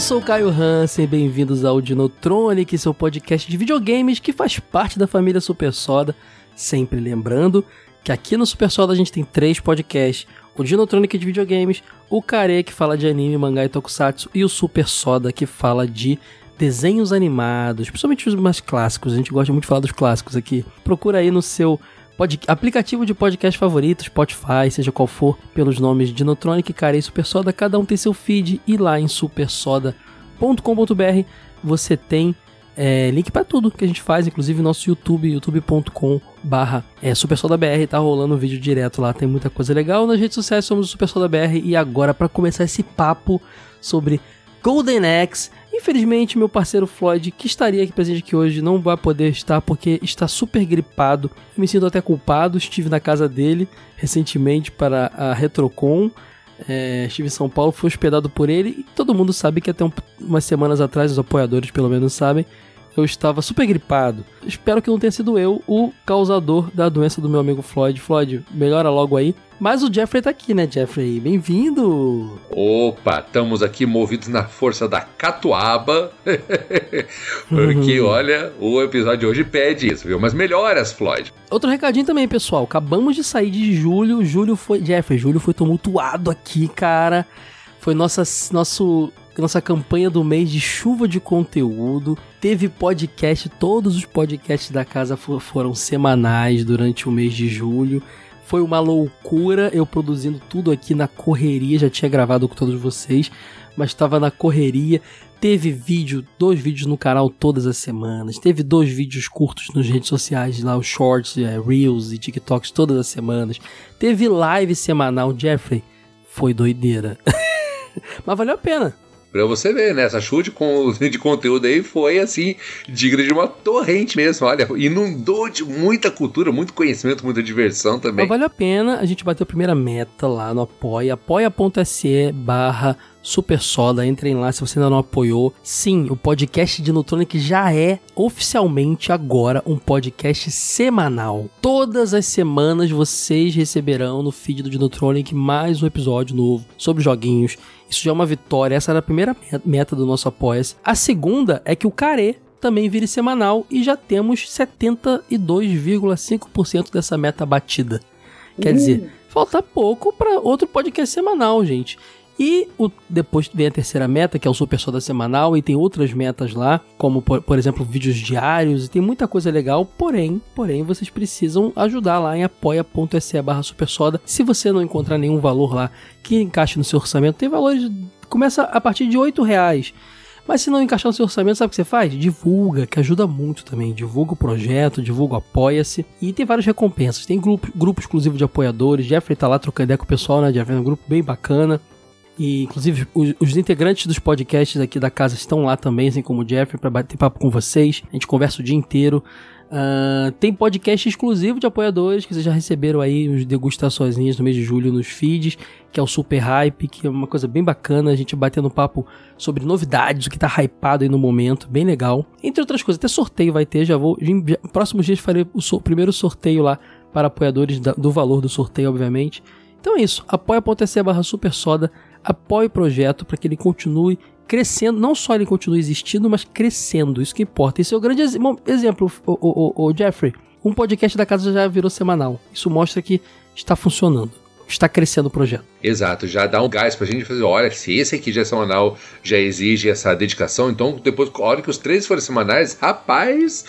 Eu sou o Caio Hansen, bem-vindos ao Dinotronic, seu podcast de videogames que faz parte da família Super Soda. Sempre lembrando que aqui no Super Soda a gente tem três podcasts: o Dinotronic de videogames, o Kare que fala de anime, mangá e tokusatsu, e o Super Soda que fala de desenhos animados, principalmente os mais clássicos. A gente gosta muito de falar dos clássicos aqui. Procura aí no seu pod, aplicativo de podcast favorito, Spotify, seja qual for, pelos nomes Dinotronic, Cara e Super Soda, cada um tem seu feed e lá em supersoda.com.br você tem é, link para tudo que a gente faz, inclusive nosso YouTube, youtube.com barra é, SuperSodaBR, tá rolando um vídeo direto lá, tem muita coisa legal. Nas redes sociais somos o SuperSodaBR e agora para começar esse papo sobre Golden Axe. Infelizmente, meu parceiro Floyd, que estaria aqui presente aqui hoje, não vai poder estar porque está super gripado. Me sinto até culpado. Estive na casa dele recentemente para a Retrocon. É, estive em São Paulo, fui hospedado por ele e todo mundo sabe que até um, umas semanas atrás, os apoiadores pelo menos sabem, eu estava super gripado. Espero que não tenha sido eu o causador da doença do meu amigo Floyd. Floyd, melhora logo aí. Mas o Jeffrey tá aqui, né, Jeffrey? Bem-vindo! Opa, estamos aqui movidos na força da catuaba. Porque, uhum. olha, o episódio de hoje pede isso, viu? Mas melhoras, Floyd. Outro recadinho também, pessoal. Acabamos de sair de julho. Julho foi. Jeffrey, julho foi tumultuado aqui, cara. Foi nossa, nosso nossa campanha do mês de chuva de conteúdo. Teve podcast, todos os podcasts da casa foram semanais durante o mês de julho. Foi uma loucura eu produzindo tudo aqui na correria, já tinha gravado com todos vocês, mas estava na correria. Teve vídeo, dois vídeos no canal todas as semanas. Teve dois vídeos curtos nas redes sociais, lá os shorts, é, reels e TikToks todas as semanas. Teve live semanal, Jeffrey. Foi doideira. Mas valeu a pena. Pra você ver, né? Essa chute de conteúdo aí foi assim, digna de uma torrente mesmo. Olha, inundou de muita cultura, muito conhecimento, muita diversão também. Mas vale a pena, a gente bateu a primeira meta lá no Apoia, apoia.se barra Super Soda, entrem lá se você ainda não apoiou. Sim, o podcast de Nutronic já é oficialmente agora um podcast semanal. Todas as semanas vocês receberão no feed do Dinotronic mais um episódio novo sobre joguinhos. Isso já é uma vitória, essa era a primeira meta do nosso apoia -se. A segunda é que o Care também vire semanal e já temos 72,5% dessa meta batida. Quer dizer, falta pouco para outro podcast semanal, gente. E o, depois vem a terceira meta, que é o Super Soda semanal, e tem outras metas lá, como por, por, exemplo vídeos diários, e tem muita coisa legal, porém, porém vocês precisam ajudar lá em apoia.se barra supersoda. Se você não encontrar nenhum valor lá que encaixe no seu orçamento, tem valores, começa a partir de 8 reais. Mas se não encaixar no seu orçamento, sabe o que você faz? Divulga, que ajuda muito também. Divulga o projeto, divulga o Apoia-se. E tem várias recompensas. Tem grupo, grupo exclusivo de apoiadores. Jeffrey tá lá trocando ideia com o pessoal, né? Jeffrey é um grupo bem bacana. E, inclusive, os, os, integrantes dos podcasts aqui da casa estão lá também, assim como o Jeffrey, para bater papo com vocês. A gente conversa o dia inteiro. Uh, tem podcast exclusivo de apoiadores que vocês já receberam aí, os degustações no mês de julho nos feeds, que é o Super Hype, que é uma coisa bem bacana, a gente batendo papo sobre novidades, o que tá hypado aí no momento, bem legal. Entre outras coisas, até sorteio vai ter, já vou. Em próximos dias farei o so, primeiro sorteio lá para apoiadores da, do valor do sorteio, obviamente. Então é isso, apoia.se barra super soda apoie o projeto para que ele continue crescendo, não só ele continue existindo, mas crescendo, isso que importa. Esse é o grande ex exemplo, o, o, o, Jeffrey. Um podcast da casa já virou semanal. Isso mostra que está funcionando está crescendo o projeto. Exato, já dá um gás pra gente fazer, olha, se esse aqui já é semanal, já exige essa dedicação, então depois, a hora que os três forem semanais, rapaz,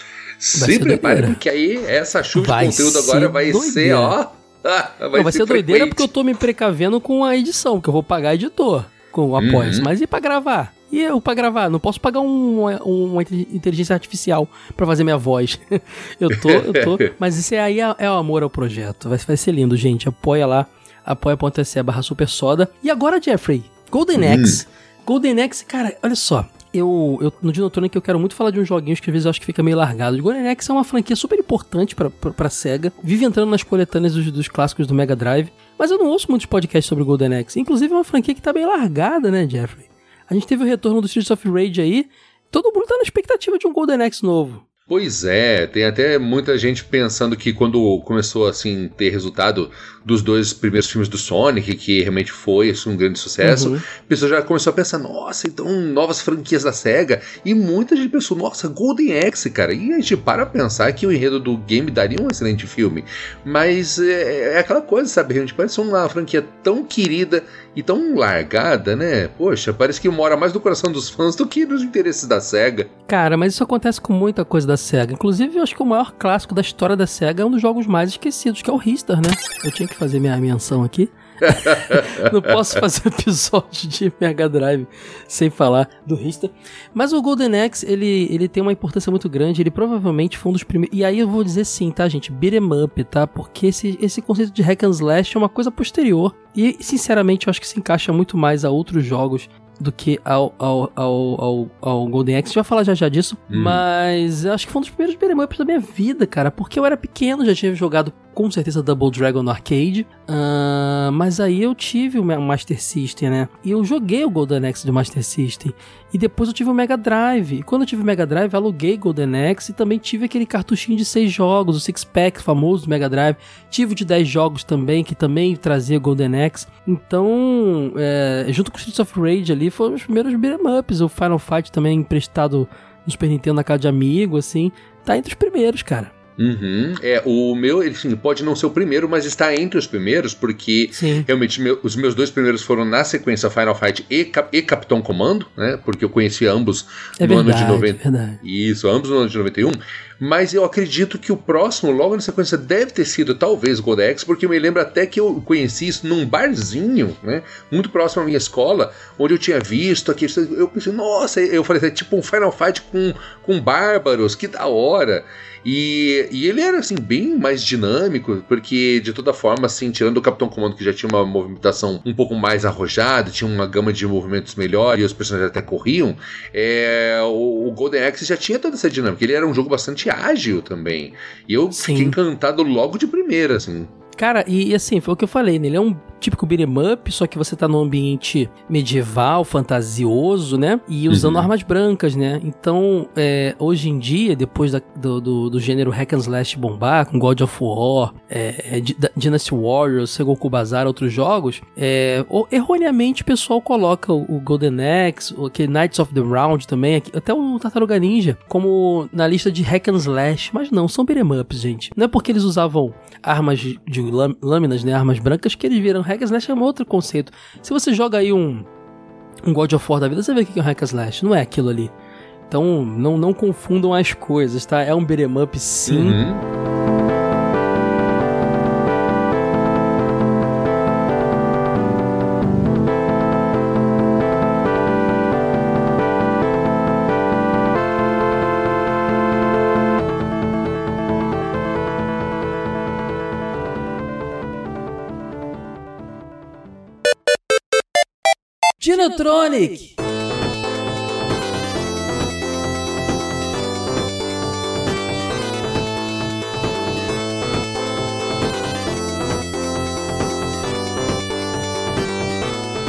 vai se prepare, porque aí essa chuva vai de conteúdo agora vai doideira. ser, ó, vai, não, vai ser, ser doideira porque eu tô me precavendo com a edição, que eu vou pagar editor com o apoio, uhum. mas e para gravar? E eu pra gravar, não posso pagar um, uma inteligência artificial para fazer minha voz. eu tô, eu tô. Mas isso aí é, é o amor ao projeto. Vai, vai ser lindo, gente. Apoia lá, apoia.se barra super soda. E agora, Jeffrey, Golden hum. Axe. Golden Axe, cara, olha só. Eu, eu, no Dinotronic eu quero muito falar de uns joguinhos que às vezes eu acho que fica meio largado. O Golden Axe é uma franquia super importante pra, pra, pra SEGA. Vive entrando nas coletâneas dos, dos clássicos do Mega Drive. Mas eu não ouço muitos podcasts sobre o Golden Axe. Inclusive é uma franquia que tá bem largada, né, Jeffrey? A gente teve o retorno do Streets of Rage aí. Todo mundo tá na expectativa de um Golden Axe novo. Pois é, tem até muita gente pensando que quando começou assim ter resultado dos dois primeiros filmes do Sonic, que realmente foi assim, um grande sucesso, uhum. a pessoa já começou a pensar, nossa, então novas franquias da SEGA. E muita gente pensou, nossa, Golden Axe, cara. E a gente para pensar que o enredo do game daria um excelente filme. Mas é, é aquela coisa, sabe? A gente parece uma franquia tão querida e tão largada, né? Poxa, parece que mora mais no coração dos fãs do que nos interesses da SEGA. Cara, mas isso acontece com muita coisa da SEGA. Inclusive, eu acho que o maior clássico da história da SEGA é um dos jogos mais esquecidos, que é o Ristar, né? Eu tinha que fazer minha menção aqui. não posso fazer episódio de Mega Drive sem falar do Rista. Mas o Golden Axe, ele, ele tem uma importância muito grande. Ele provavelmente foi um dos primeiros. E aí eu vou dizer sim, tá, gente? Beat'em up, tá? Porque esse, esse conceito de hack and slash é uma coisa posterior. E, sinceramente, eu acho que se encaixa muito mais a outros jogos do que ao, ao, ao, ao, ao Golden Axe. A gente vai falar já já disso. Hum. Mas eu acho que foi um dos primeiros beat'em da minha vida, cara. Porque eu era pequeno, já tinha jogado com certeza Double Dragon no arcade. Uh, mas aí eu tive o Master System, né? E eu joguei o Golden Axe do Master System. E depois eu tive o Mega Drive. E quando eu tive o Mega Drive, aluguei Golden Axe e também tive aquele cartuchinho de 6 jogos, o Six Pack famoso do Mega Drive. Tive o de 10 jogos também, que também trazia Golden Axe. Então, é, junto com o Streets of Rage ali, foram os primeiros beat'em ups. O Final Fight também emprestado no Super Nintendo na casa de amigo, assim. Tá entre os primeiros, cara. Uhum. É, o meu, enfim, pode não ser o primeiro, mas está entre os primeiros, porque Sim. realmente meu, os meus dois primeiros foram na sequência Final Fight e, Cap, e Capitão Comando, né? Porque eu conheci ambos é no verdade, ano de 90. É Isso, ambos no ano de 91. Mas eu acredito que o próximo, logo na sequência, deve ter sido talvez Godex, porque eu me lembro até que eu conheci isso num barzinho, né? Muito próximo à minha escola, onde eu tinha visto aqui. Eu pensei, nossa, eu falei, é tipo um Final Fight com, com bárbaros, que da hora. E, e ele era assim bem mais dinâmico, porque de toda forma, assim, tirando o Capitão Comando que já tinha uma movimentação um pouco mais arrojada, tinha uma gama de movimentos melhor e os personagens até corriam, é, o, o, Golden Axe já tinha toda essa dinâmica. Ele era um jogo bastante ágil também. E eu Sim. fiquei encantado logo de primeira, assim. Cara, e, assim, foi o que eu falei, né? Ele é um típico beat'em up, só que você tá num ambiente medieval, fantasioso, né? E usando uhum. armas brancas, né? Então, é, hoje em dia, depois da, do, do, do, gênero hack and slash bombar, com God of War, é, é, Dynasty Warriors, Segoku Bazar, outros jogos, é, erroneamente o pessoal coloca o, o Golden Axe, o que Knights of the Round também, até o Tartaruga Ninja, como na lista de hack and slash, mas não, são beat'em ups, gente. Não é porque eles usavam armas de, de lâminas, né, armas brancas, que eles viram hack slash é um outro conceito. Se você joga aí um, um God of War da vida, você vê o que é um hack slash, não é aquilo ali. Então, não, não confundam as coisas, tá? É um beat'em up sim. Uhum. Dinotronic!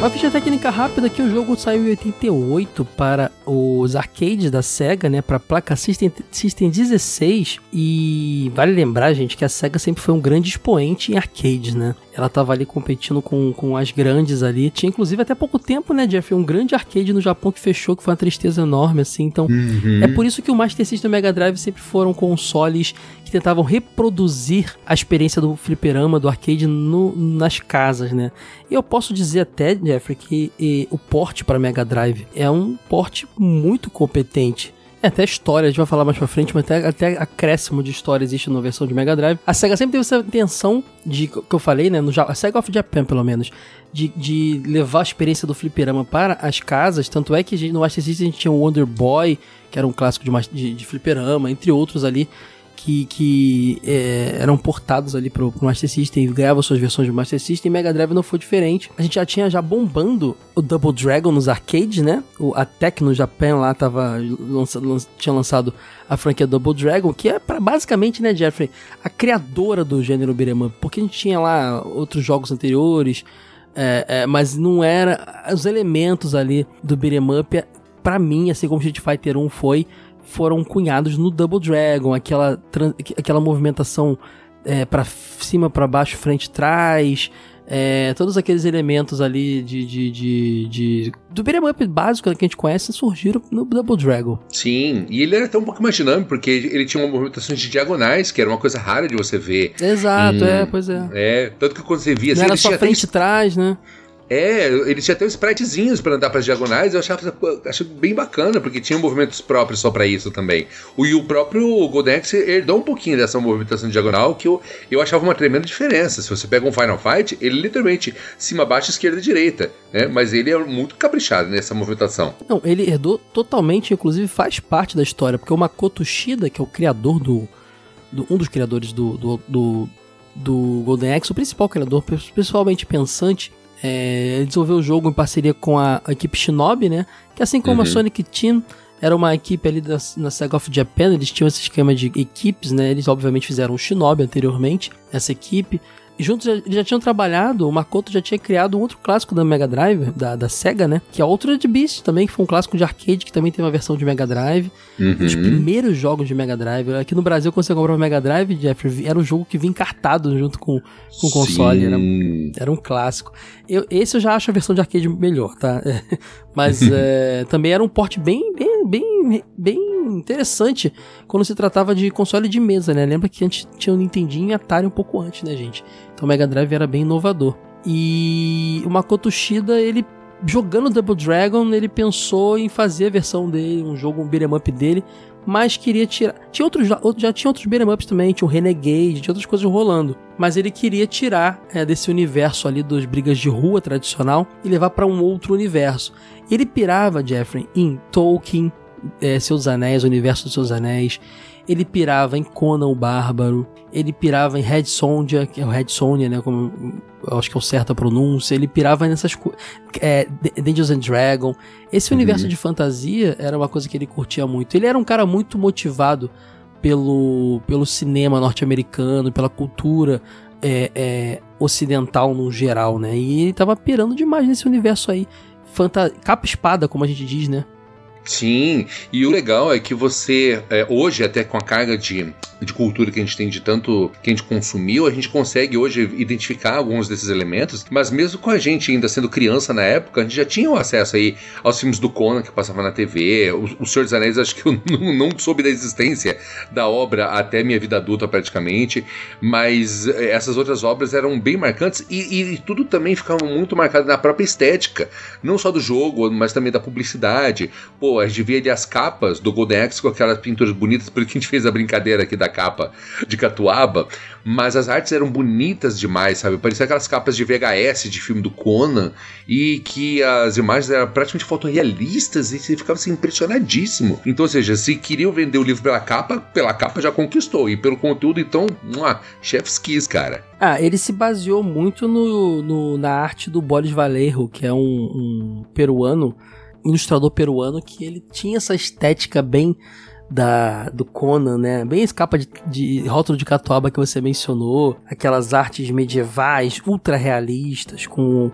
Uma ficha técnica rápida que o jogo saiu em 88 para os arcades da Sega, né, para placa System, System 16 e vale lembrar, gente, que a Sega sempre foi um grande expoente em arcades, né? Ela tava ali competindo com, com as grandes ali. Tinha inclusive até pouco tempo, né, Jeff, um grande arcade no Japão que fechou, que foi uma tristeza enorme assim. Então, uhum. é por isso que o Master System e o Mega Drive sempre foram consoles que tentavam reproduzir a experiência do fliperama, do arcade no, nas casas, né? E eu posso dizer até, Jeffrey, que e, o porte para Mega Drive é um porte muito competente. É, até história, a gente vai falar mais pra frente, mas até, até acréscimo de história existe na versão de Mega Drive. A SEGA sempre teve essa intenção de, que eu falei, né, no a SEGA of Japan, pelo menos, de, de levar a experiência do fliperama para as casas, tanto é que no Master System a gente tinha o Wonder Boy, que era um clássico de, de, de fliperama, entre outros ali, que, que é, eram portados ali pro, pro Master System e ganhavam suas versões de Master System, e Mega Drive não foi diferente. A gente já tinha já bombando o Double Dragon nos arcades, né? O, a Tech no Japão lá tava lança, lança, tinha lançado a franquia Double Dragon, que é para basicamente, né, Jeffrey, a criadora do gênero beat'em up, porque a gente tinha lá outros jogos anteriores, é, é, mas não era os elementos ali do beat'em up para mim, assim como Street Fighter 1 foi, foram cunhados no Double Dragon, aquela, aquela movimentação é, para cima, para baixo, frente, trás, é, todos aqueles elementos ali de, de, de, de do beat'em up básico que a gente conhece surgiram no Double Dragon. Sim, e ele era até um pouco mais dinâmico, porque ele tinha uma movimentação de diagonais, que era uma coisa rara de você ver. Exato, hum, é, pois é. É, tanto que quando você via... Não assim, era só frente e trás, né? É, ele tinha até os spritezinhos para andar para diagonais, eu achava acho bem bacana, porque tinha movimentos próprios só para isso também. E o próprio Golden Axe herdou um pouquinho dessa movimentação diagonal, que eu, eu achava uma tremenda diferença. Se você pega um Final Fight, ele literalmente cima, baixo, esquerda, direita, né? Mas ele é muito caprichado nessa movimentação. Não, ele herdou totalmente, inclusive faz parte da história, porque o Makoto Shida, que é o criador do, do um dos criadores do, do, do, do Golden Axe, o principal criador, pessoalmente pensante, é, ele desenvolveu o jogo em parceria com a, a equipe Shinobi, né? Que assim como uhum. a Sonic Team era uma equipe ali da, na Sega of Japan, eles tinham esse esquema de equipes, né? Eles obviamente fizeram o Shinobi anteriormente, essa equipe juntos eles já tinham trabalhado, o Makoto já tinha criado um outro clássico da Mega Drive, da, da Sega, né? Que é Altered Beast também, que foi um clássico de arcade, que também tem uma versão de Mega Drive. Uhum. Um dos primeiros jogos de Mega Drive. Aqui no Brasil, quando você comprava Mega Drive, Jeffrey, era um jogo que vinha encartado junto com, com o console. Era, era, um clássico. Eu, esse eu já acho a versão de arcade melhor, tá? Mas é, também era um porte bem, bem, bem, bem interessante quando se tratava de console de mesa, né? Lembra que antes tinha o Nintendinho e Atari um pouco antes, né, gente? Então o Mega Drive era bem inovador. E o Makoto Shida, ele jogando Double Dragon, ele pensou em fazer a versão dele, um jogo, um beat'em up dele, mas queria tirar. Tinha outros, já tinha outros beat'em ups também, tinha o Renegade, tinha outras coisas rolando. Mas ele queria tirar é, desse universo ali dos brigas de rua tradicional e levar para um outro universo. Ele pirava, Jeffrey, em Tolkien, é, Seus Anéis, o universo dos Seus Anéis. Ele pirava em Conan o Bárbaro. Ele pirava em Red Sonja, que é o Red Sonja, né? Como eu acho que é o certo a pronúncia. Ele pirava nessas coisas. É, Dungeons and Dragons. Esse uhum. universo de fantasia era uma coisa que ele curtia muito. Ele era um cara muito motivado pelo, pelo cinema norte-americano, pela cultura é, é, ocidental no geral, né? E ele tava pirando demais nesse universo aí. Fanta capa espada, como a gente diz, né? Sim, e o legal é que você, é, hoje, até com a carga de, de cultura que a gente tem de tanto que a gente consumiu, a gente consegue hoje identificar alguns desses elementos, mas mesmo com a gente ainda sendo criança na época, a gente já tinha o acesso aí aos filmes do Conan que passava na TV, o, o Senhor dos Anéis, acho que eu não, não soube da existência da obra até minha vida adulta praticamente, mas é, essas outras obras eram bem marcantes e, e tudo também ficava muito marcado na própria estética, não só do jogo, mas também da publicidade. Pô, a gente via ali as capas do Golden Axe com aquelas pinturas bonitas, por que a gente fez a brincadeira aqui da capa de Catuaba, mas as artes eram bonitas demais, sabe? Parecia aquelas capas de VHS de filme do Conan e que as imagens eram praticamente fotorrealistas e você ficava assim impressionadíssimo. Então, ou seja, se queriam vender o livro pela capa, pela capa já conquistou e pelo conteúdo, então, chef's kiss, cara. Ah, ele se baseou muito no, no na arte do Boris Vallejo, que é um, um peruano ilustrador peruano que ele tinha essa estética bem da do Conan, né? Bem esse capa de, de rótulo de catuaba que você mencionou, aquelas artes medievais ultra realistas com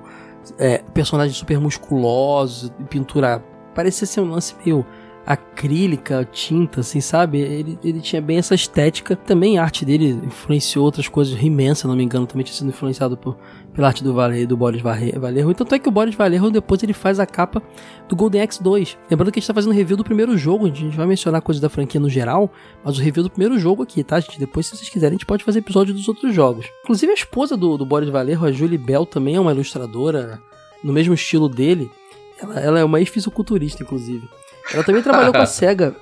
é, personagens super musculosos, pintura parecia ser um lance meio acrílica, tinta, assim, sabe? Ele, ele tinha bem essa estética. Também a arte dele influenciou outras coisas. He-Man, se não me engano, também tinha sido influenciado por, pela arte do Valer, do Boris Vallejo. Tanto é que o Boris Vallejo depois ele faz a capa do Golden Axe 2. Lembrando que a gente tá fazendo review do primeiro jogo, a gente vai mencionar coisas da franquia no geral, mas o review do primeiro jogo aqui, tá, gente? Depois, se vocês quiserem, a gente pode fazer episódio dos outros jogos. Inclusive, a esposa do, do Boris Vallejo, a Julie Bell, também é uma ilustradora no mesmo estilo dele. Ela, ela é uma ex-fisiculturista, inclusive. Ela também trabalhou com a SEGA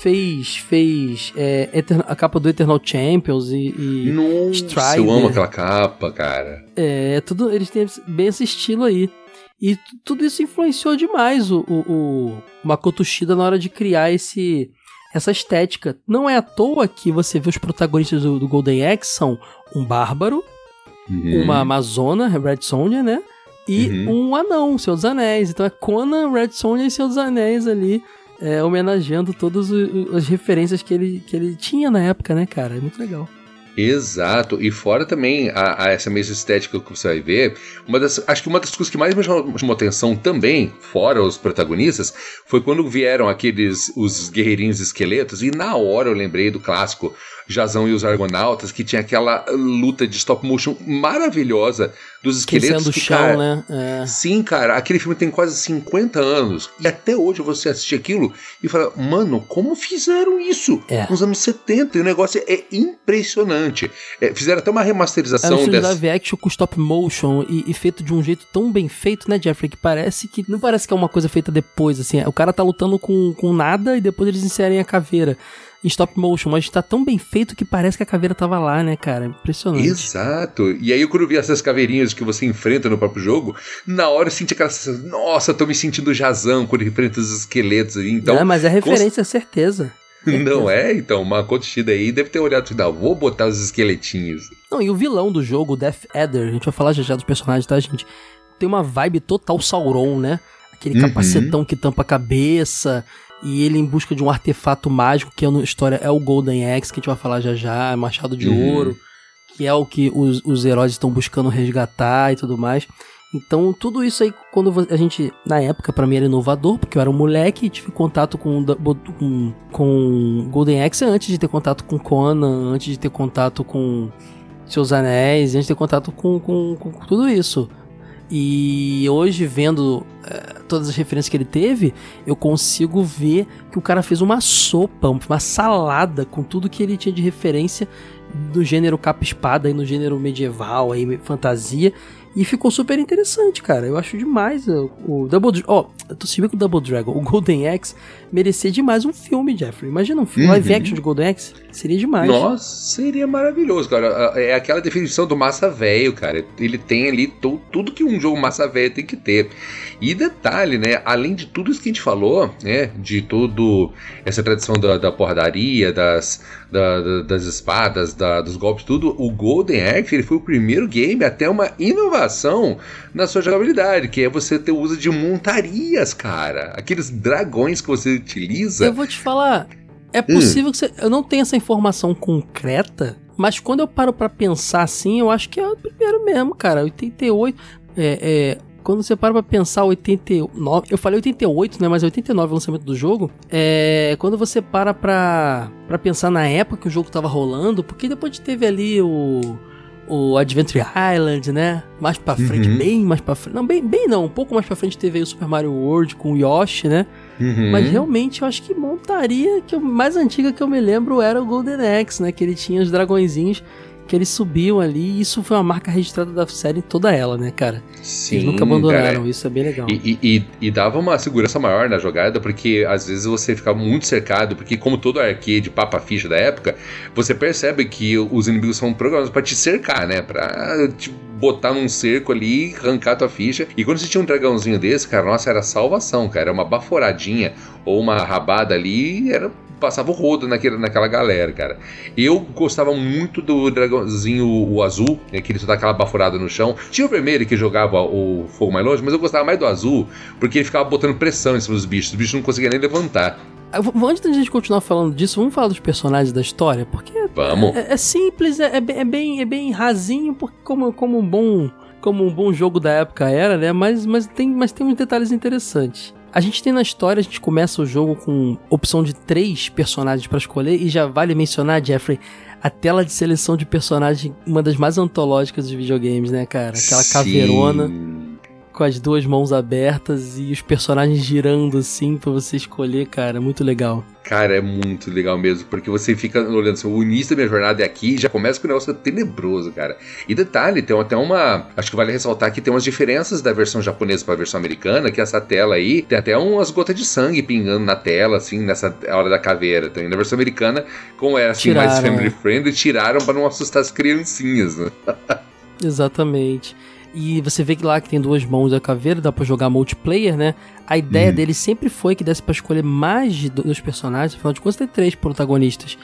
fez fez é, a capa do Eternal Champions e, e Nossa, Strider. eu amo aquela capa, cara. É, tudo, eles têm bem esse estilo aí. E tudo isso influenciou demais o, o, o Makoto Shida na hora de criar esse essa estética. Não é à toa que você vê os protagonistas do, do Golden Axe são um bárbaro, uhum. uma amazona, Red Sonja, né? E uhum. um anão, Senhor dos Anéis. Então é Conan, Red Sonja e Senhor dos Anéis ali, é, homenageando todas as referências que ele, que ele tinha na época, né, cara? É muito legal. Exato, e fora também a, a, essa mesma estética que você vai ver, uma das, acho que uma das coisas que mais me chamou, chamou atenção também, fora os protagonistas, foi quando vieram aqueles os guerreirinhos esqueletos, e na hora eu lembrei do clássico Jazão e os Argonautas, que tinha aquela luta de stop motion maravilhosa dos esqueletos. Que, que chão, cara, né? É. Sim, cara, aquele filme tem quase 50 anos. E até hoje você assiste aquilo e fala, mano, como fizeram isso? É. Nos anos 70. E o negócio é impressionante. É, fizeram até uma remasterização é um dessa. live action com stop motion e, e, feito de um jeito tão bem feito, né, Jeffrey? Que parece que. Não parece que é uma coisa feita depois, assim. O cara tá lutando com, com nada e depois eles inserem a caveira em stop motion, mas tá tão bem feito que parece que a caveira tava lá, né, cara? Impressionante. Exato. E aí, quando eu vi essas caveirinhas que você enfrenta no próprio jogo, na hora eu senti aquela sensação, nossa, tô me sentindo jazão quando enfrenta os esqueletos. Então, é, mas é referência, cons... certeza. Não é? Então, uma Shida aí deve ter olhado e assim, vou botar os esqueletinhos. Não, e o vilão do jogo, Death Adder, a gente vai falar já já dos personagens, tá, gente? Tem uma vibe total Sauron, né? Aquele uhum. capacetão que tampa a cabeça, e ele em busca de um artefato mágico, que é na história é o Golden Axe, que a gente vai falar já já, é Machado de uhum. Ouro, que é o que os, os heróis estão buscando resgatar e tudo mais. Então, tudo isso aí, quando a gente, na época, para mim era inovador, porque eu era um moleque e tive contato com, com, com Golden Axe antes de ter contato com Conan, antes de ter contato com Seus Anéis, antes de ter contato com, com, com tudo isso. E hoje, vendo é, todas as referências que ele teve, eu consigo ver que o cara fez uma sopa, uma salada com tudo que ele tinha de referência do gênero capa-espada e no gênero medieval, aí, fantasia. E ficou super interessante, cara. Eu acho demais o, o Double Ó, oh, tu se vê com o Double Dragon, o Golden Axe merecia demais um filme, Jeffrey. Imagina um filme uhum. live action de Golden Axe. Seria demais. Nossa, seria maravilhoso, cara. É aquela definição do massa velho, cara. Ele tem ali tudo que um jogo massa velho tem que ter. E detalhe, né? Além de tudo isso que a gente falou, né? De tudo essa tradição da, da porradaria, das, da, das espadas, da, dos golpes, tudo, o Golden Axe ele foi o primeiro game até uma inovação na sua jogabilidade, que é você ter o uso de montarias, cara. Aqueles dragões que você utiliza. Eu vou te falar, é possível hum. que você. Eu não tenho essa informação concreta, mas quando eu paro para pensar assim, eu acho que é o primeiro mesmo, cara. 88. É, é, quando você para pra pensar 89, eu falei 88, né, mas é 89 o lançamento do jogo, é, quando você para pra, pra pensar na época que o jogo tava rolando, porque depois teve ali o o Adventure Island, né? Mais pra frente, uhum. bem mais pra frente. Não, bem, bem não, um pouco mais pra frente teve aí o Super Mario World com o Yoshi, né? Uhum. Mas realmente eu acho que montaria que eu, mais antiga que eu me lembro era o Golden Axe, né? Que ele tinha os dragõezinhos que eles subiam ali e isso foi uma marca registrada da série toda ela, né, cara? Sim. Eles nunca abandonaram, cara, isso é bem legal. E, e, e, dava uma segurança maior na jogada, porque às vezes você ficava muito cercado, porque como todo arcade papa ficha da época, você percebe que os inimigos são programados para te cercar, né? Pra te botar num cerco ali, arrancar tua ficha. E quando você tinha um dragãozinho desse, cara, nossa, era salvação, cara. Era uma baforadinha ou uma rabada ali, era passava o rodo naquele, naquela galera, cara. Eu gostava muito do dragãozinho o azul, né, que ele só dá aquela baforada no chão. Tinha o vermelho que jogava o fogo mais longe, mas eu gostava mais do azul, porque ele ficava botando pressão em cima dos bichos. Os bichos não conseguiam nem levantar. Antes da gente continuar falando disso, vamos falar dos personagens da história, porque vamos. É, é simples, é, é, bem, é bem rasinho, porque como, como um bom como um bom jogo da época era, né? Mas, mas, tem, mas tem uns detalhes interessantes. A gente tem na história, a gente começa o jogo com opção de três personagens para escolher e já vale mencionar, Jeffrey, a tela de seleção de personagem, uma das mais antológicas dos videogames, né, cara? Aquela Sim. caveirona. Com as duas mãos abertas e os personagens girando assim pra você escolher, cara. Muito legal. Cara, é muito legal mesmo, porque você fica olhando assim, o início da minha jornada é aqui já começa com um negócio tenebroso, cara. E detalhe, tem até uma. Acho que vale ressaltar que tem umas diferenças da versão japonesa para a versão americana, que essa tela aí tem até umas gotas de sangue pingando na tela, assim, nessa hora da caveira. Então, na versão americana, como é assim, tiraram, mais family friendly, tiraram para não assustar as criancinhas, né? Exatamente. E você vê que lá que tem duas mãos da caveira, dá pra jogar multiplayer, né? A ideia uhum. dele sempre foi que desse pra escolher mais de dois personagens, afinal de contas tem três protagonistas.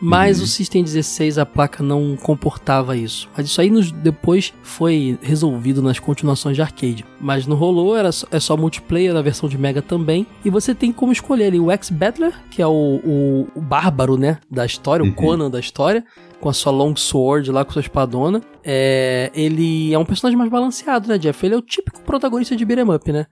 Mas uhum. o System 16 a placa não comportava isso. Mas isso aí nos, depois foi resolvido nas continuações de arcade. Mas não rolou, era só, é só multiplayer na versão de Mega também. E você tem como escolher ali o X-Battler, que é o, o, o, bárbaro, né, da história, uhum. o Conan da história com a sua long sword lá, com sua espadona. É, ele é um personagem mais balanceado, né, Jeff? Ele é o típico protagonista de beat'em up, né?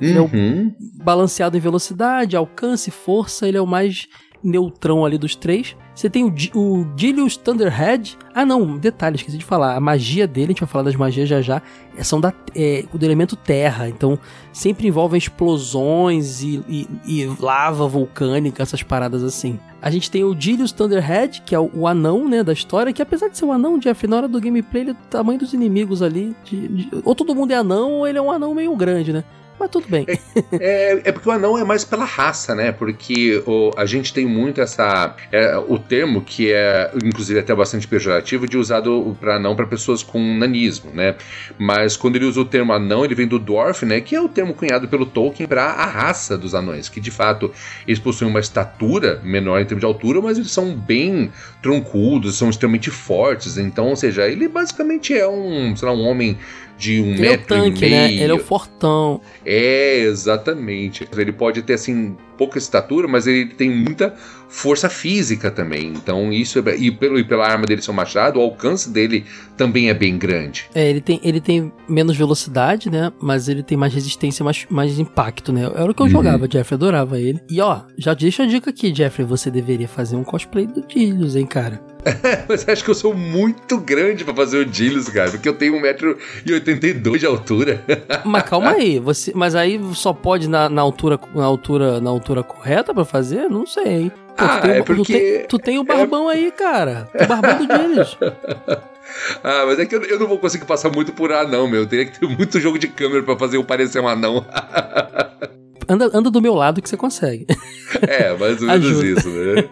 Ele uhum. é o uhum. balanceado em velocidade, alcance, força, ele é o mais neutrão ali dos três. Você tem o, o Dilius Thunderhead. Ah, não, detalhe, esqueci de falar. A magia dele, a gente vai falar das magias já já, é, são da, é, do elemento terra. Então, sempre envolvem explosões e, e, e, lava vulcânica, essas paradas assim. A gente tem o Dilius Thunderhead, que é o, o, anão, né, da história, que apesar de ser um anão, Jeff, na hora do gameplay, ele é o tamanho dos inimigos ali. De, de, ou todo mundo é anão, ou ele é um anão meio grande, né? Mas tudo bem. É, é, é, porque o anão é mais pela raça, né? Porque o, a gente tem muito essa. É, o termo que é, inclusive, até bastante pejorativo, de usado para anão para pessoas com nanismo, né? Mas quando ele usa o termo anão, ele vem do dwarf, né? Que é o termo cunhado pelo Tolkien para a raça dos anões, que de fato eles possuem uma estatura menor em termos de altura, mas eles são bem troncudos, são extremamente fortes. Então, ou seja, ele basicamente é um, sei lá, um homem de um ele metro é o tanque, e né? meio. Ele é o fortão. É, exatamente. Ele pode ter, assim, pouca estatura, mas ele tem muita força física também. Então, isso é, e, pelo, e pela arma dele ser um machado, o alcance dele também é bem grande. É, ele tem, ele tem menos velocidade, né? Mas ele tem mais resistência, mais, mais impacto, né? Era o que eu uhum. jogava, Jeffrey, adorava ele. E ó, já deixa a dica aqui, Jeffrey, você deveria fazer um cosplay do Dilius, hein, cara? mas acho que eu sou muito grande para fazer o Dilius, cara, porque eu tenho 1,82m de altura. mas calma aí, você, mas aí só pode na, na altura na altura na altura correta para fazer? Não sei. Pô, ah, tem, é porque... Tu tem, tu tem o barbão é... aí, cara. O barbão do Diniz. Ah, mas é que eu, eu, não vou conseguir passar muito por anão, meu. Eu teria que ter muito jogo de câmera para fazer eu parecer um anão. Anda, anda do meu lado que você consegue. É, mais ou menos isso, né?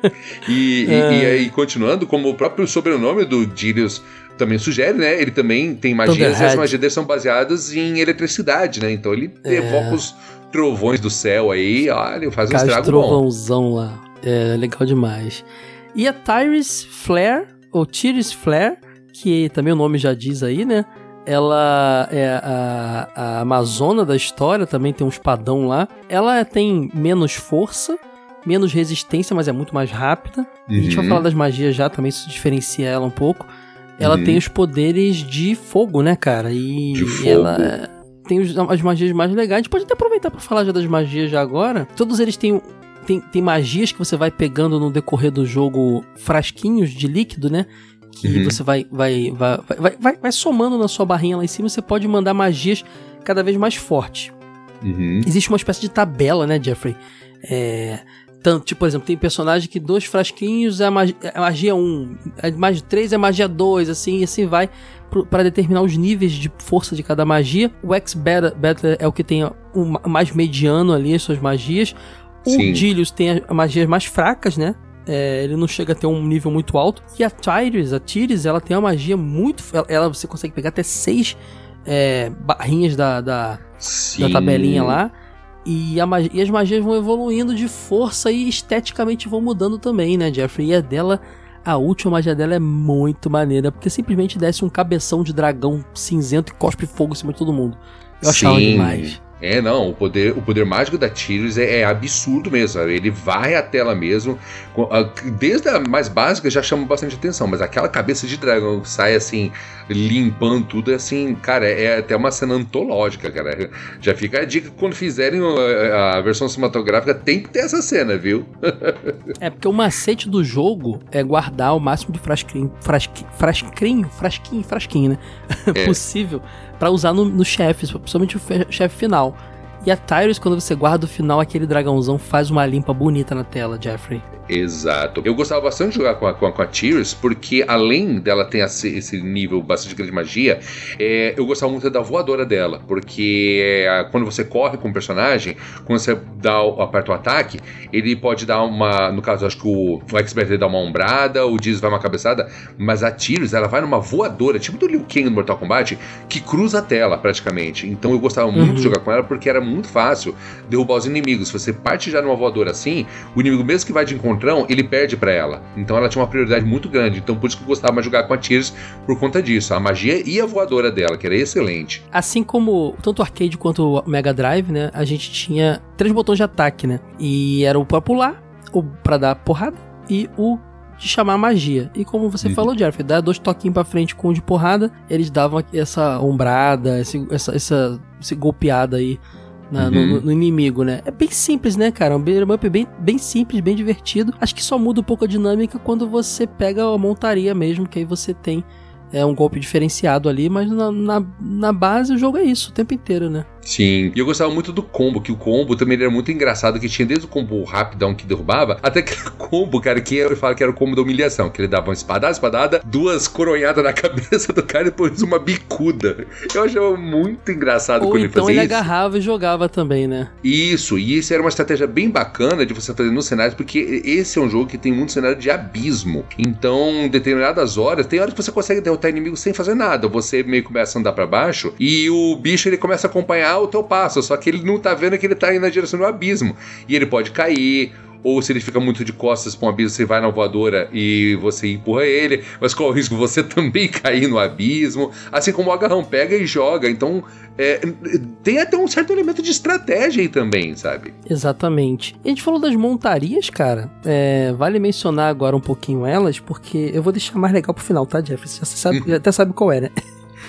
E, é... e, aí, continuando, como o próprio sobrenome do Dilius também sugere, né? Ele também tem magias e as magias dele são baseadas em eletricidade, né? Então ele é... evoca os trovões do céu aí, olha, faz um estrago trovãozão bom. lá. É legal demais. E a Tyrese Flare, ou Tyrese Flare, que também o nome já diz aí, né? Ela é a, a Amazona da história, também tem um espadão lá. Ela tem menos força, menos resistência, mas é muito mais rápida. Uhum. A gente vai uhum. falar das magias já, também isso diferencia ela um pouco. Ela uhum. tem os poderes de fogo, né, cara? E de fogo. ela tem as magias mais legais. A gente pode até aproveitar para falar já das magias já agora. Todos eles têm tem, tem magias que você vai pegando no decorrer do jogo, frasquinhos de líquido, né? Que uhum. você vai vai, vai, vai, vai, vai, somando na sua barrinha lá em cima, você pode mandar magias cada vez mais fortes. Uhum. Existe uma espécie de tabela, né, Jeffrey? É, tanto, tipo, por exemplo, tem personagem que dois frasquinhos é magia, é magia 1, um, é mais 3 é magia 2, assim, e assim vai para determinar os níveis de força de cada magia. O X-Battler é o que tem o mais mediano ali, as suas magias. O Dilius tem as magias mais fracas, né? É, ele não chega a ter um nível muito alto. E a Tyrus, a Tyrus, ela tem uma magia muito. Ela, você consegue pegar até seis é, barrinhas da, da, da, tabelinha lá. E, a, e, as magias vão evoluindo de força e esteticamente vão mudando também, né, Jeffrey? E a dela, a última magia dela é muito maneira, porque simplesmente desce um cabeção de dragão cinzento e cospe fogo em cima de todo mundo. Eu achava Sim. demais. É, não, o poder, o poder mágico da Tyrius é, é, absurdo mesmo, sabe? Ele vai a tela mesmo. Desde a mais básica já chama bastante atenção, mas aquela cabeça de dragão que sai assim, limpando tudo, é assim, cara, é até uma cena antológica, cara. Já fica a dica quando fizerem a, a versão cinematográfica, tem que ter essa cena, viu? é, porque o macete do jogo é guardar o máximo de frasquinho, frasquinho, frasquinho, frasquinho, frasquinho né? É. Possível para usar no, no chefe, principalmente o chefe final. E a Tyrus, quando você guarda o final, aquele dragãozão faz uma limpa bonita na tela, Jeffrey. Exato. Eu gostava bastante de jogar com a, com a, com a Tears, porque além dela ter esse, esse nível bastante grande de magia, é, eu gostava muito da voadora dela, porque é, quando você corre com o personagem, quando você dá, aperta o ataque, ele pode dar uma. No caso, acho que o, o Expert dá uma ombrada, o Diz vai uma cabeçada, mas a Tears, ela vai numa voadora, tipo do Liu Kang no Mortal Kombat, que cruza a tela praticamente. Então eu gostava muito uhum. de jogar com ela, porque era muito fácil derrubar os inimigos. Se você parte já numa voadora assim, o inimigo mesmo que vai de encontrão, ele perde para ela. Então ela tinha uma prioridade muito grande. Então por isso que eu gostava mais de jogar com a Tears por conta disso. A magia e a voadora dela, que era excelente. Assim como tanto o arcade quanto o Mega Drive, né? A gente tinha três botões de ataque, né? E era o pra pular, o pra dar porrada e o de chamar magia. E como você uhum. falou, Jeff, dá dois toquinhos pra frente com o de porrada, eles davam essa ombrada, esse, essa, essa, essa golpeada aí na, uhum. no, no, inimigo, né? É bem simples, né, cara? Um beat'em up bem, bem simples, bem divertido. Acho que só muda um pouco a dinâmica quando você pega a montaria mesmo, que aí você tem é, um golpe diferenciado ali, mas na, na, na base o jogo é isso o tempo inteiro, né? Sim. E eu gostava muito do combo, que o combo também era muito engraçado, que tinha desde o combo rapidão que derrubava, até aquele combo, cara, que eu falo que era o combo da humilhação, que ele dava uma espadada, espadada, duas coronhadas na cabeça do cara e depois uma bicuda. Eu achava muito engraçado Ou quando então ele fazia ele isso. agarrava e jogava também, né? Isso, e isso era uma estratégia bem bacana de você fazer nos cenários, porque esse é um jogo que tem muito cenário de abismo. Então, determinadas horas, tem horas que você consegue derrotar inimigo sem fazer nada. Você meio começa a andar para baixo e o bicho ele começa a acompanhar o teu passo, só que ele não tá vendo que ele tá indo na direção do abismo. E ele pode cair, ou se ele fica muito de costas para um abismo, você vai na voadora e você empurra ele, mas qual o risco? Você também cair no abismo, assim como o agarrão pega e joga, então é, tem até um certo elemento de estratégia aí também, sabe? Exatamente. E a gente falou das montarias, cara, é, vale mencionar agora um pouquinho elas, porque eu vou deixar mais legal pro final, tá, Jeff? Você sabe, até sabe qual é, né?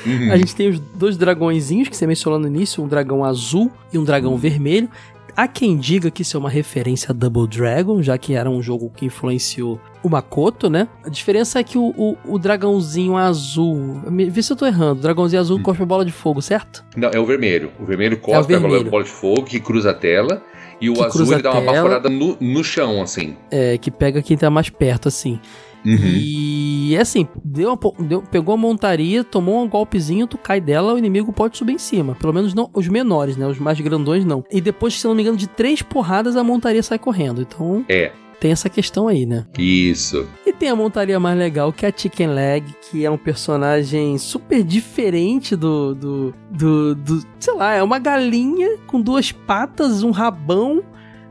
Uhum. A gente tem os dois dragõezinhos que você mencionou no início, um dragão azul e um dragão uhum. vermelho. Há quem diga que isso é uma referência a Double Dragon, já que era um jogo que influenciou o Makoto, né? A diferença é que o, o, o dragãozinho azul. Vê se eu tô errando. O dragãozinho azul hum. cospe a bola de fogo, certo? Não, é o vermelho. O vermelho cospe é o vermelho. a bola de fogo que cruza a tela. E o azul ele dá uma baforada no, no chão, assim. É, que pega quem tá mais perto, assim. Uhum. E assim, deu, uma, deu pegou a montaria, tomou um golpezinho, tu cai dela, o inimigo pode subir em cima. Pelo menos não os menores, né? Os mais grandões não. E depois, se não me engano, de três porradas a montaria sai correndo. Então. É. Tem essa questão aí, né? Isso. E tem a montaria mais legal, que é a Chicken Leg, que é um personagem super diferente do, do, do, do sei lá, é uma galinha com duas patas, um rabão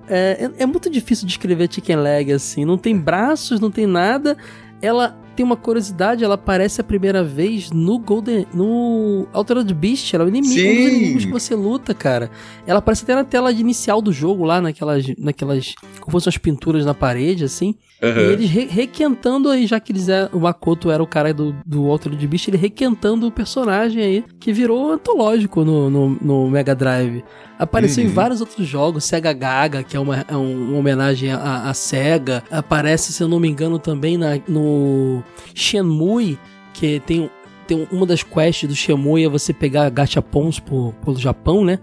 é, é, é, muito difícil descrever Chicken Leg assim. Não tem braços, não tem nada. Ela tem uma curiosidade, ela aparece a primeira vez no Golden. no Altered Beast. Ela é o inimigo, um dos inimigos que você luta, cara. Ela aparece até na tela de inicial do jogo, lá naquelas. naquelas. como fossem as pinturas na parede, assim. Uhum. E eles re requentando aí, já que eles é, o Makoto era o cara do, do Altered Beast, ele requentando o personagem aí, que virou antológico no, no, no Mega Drive. Apareceu uhum. em vários outros jogos, Sega Gaga, que é uma, é uma homenagem à, à Sega. Aparece, se eu não me engano, também na, no Shenmue, que tem, tem uma das quests do Shenmue é você pegar gachapons pelo Japão, né?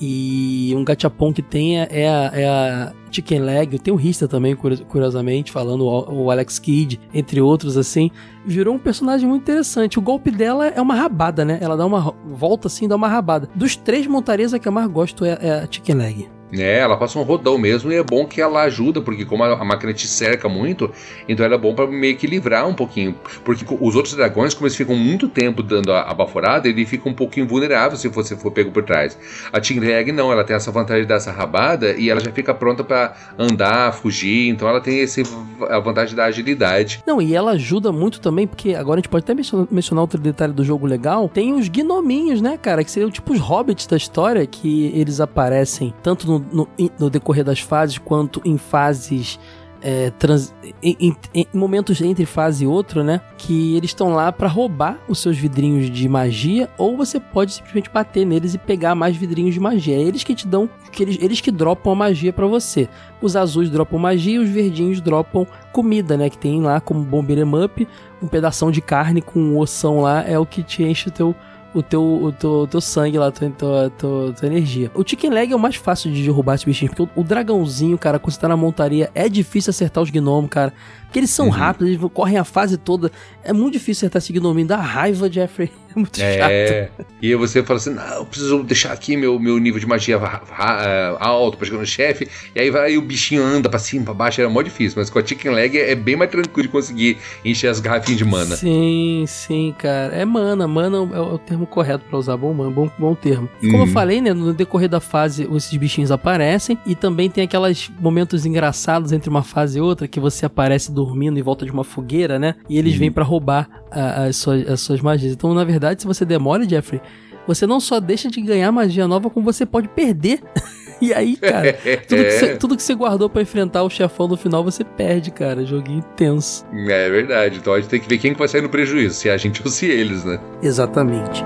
E um gachapon que tem é, é a, é a Chicken Leg, tem o Rista também, curiosamente, falando o Alex Kidd, entre outros, assim. Virou um personagem muito interessante. O golpe dela é uma rabada, né? Ela dá uma volta assim, dá uma rabada. Dos três montarias, a que eu mais gosto é, é a Chicken Leg. É, ela passa um rodão mesmo e é bom que ela ajuda, porque como a, máquina te cerca muito, então ela é bom para meio que livrar um pouquinho. Porque os outros dragões, como eles ficam muito tempo dando a, a baforada, ele fica um pouquinho vulnerável se você for pego por trás. A Tingleg não, ela tem essa vantagem dessa rabada e ela já fica pronta para andar, fugir, então ela tem esse, a vantagem da agilidade. Não, e ela ajuda muito também, porque agora a gente pode até mencionar outro detalhe do jogo legal, tem os gnominhos, né, cara, que seriam tipo os hobbits da história, que eles aparecem tanto no no, no decorrer das fases, quanto em fases é, trans, em, em, em, momentos entre fase e outra, né? Que eles estão lá para roubar os seus vidrinhos de magia, ou você pode simplesmente bater neles e pegar mais vidrinhos de magia. É eles que te dão, que eles, eles que dropam a magia para você. Os azuis dropam magia e os verdinhos dropam comida, né? Que tem lá como bom beat'em up, um pedaço de carne com ossão lá é o que te enche o teu o teu, o teu, o teu sangue lá, tua, tua, tua, energia. O Chicken Leg é o mais fácil de derrubar esse bichinho, porque o, o dragãozinho, cara, quando você tá na montaria, é difícil acertar os gnomos, cara. Porque eles são uhum. rápidos, eles correm a fase toda. É muito difícil acertar esse gnominho, dá raiva, Jeffrey. É muito é, chato. E você fala assim: não, eu preciso deixar aqui meu, meu nível de magia alto pra chegar no chefe. E aí vai o bichinho anda pra cima, pra baixo, era mó difícil. Mas com a Chicken Leg é bem mais tranquilo de conseguir encher as garrafinhas de mana. Sim, sim, cara. É mana. Mana é o termo correto pra usar. Bom, mana, bom, bom termo. Como uhum. eu falei, né? No decorrer da fase, esses bichinhos aparecem. E também tem aqueles momentos engraçados entre uma fase e outra que você aparece dormindo em volta de uma fogueira, né? E eles uhum. vêm para roubar a, as, suas, as suas magias. Então, na verdade, se você demora, Jeffrey, você não só deixa de ganhar magia nova, como você pode perder. e aí, cara, tudo que, você, tudo que você guardou para enfrentar o chefão no final, você perde, cara. Joguinho intenso. É verdade. Então a gente tem que ver quem que vai sair no prejuízo, se é a gente ou se eles, né? Exatamente.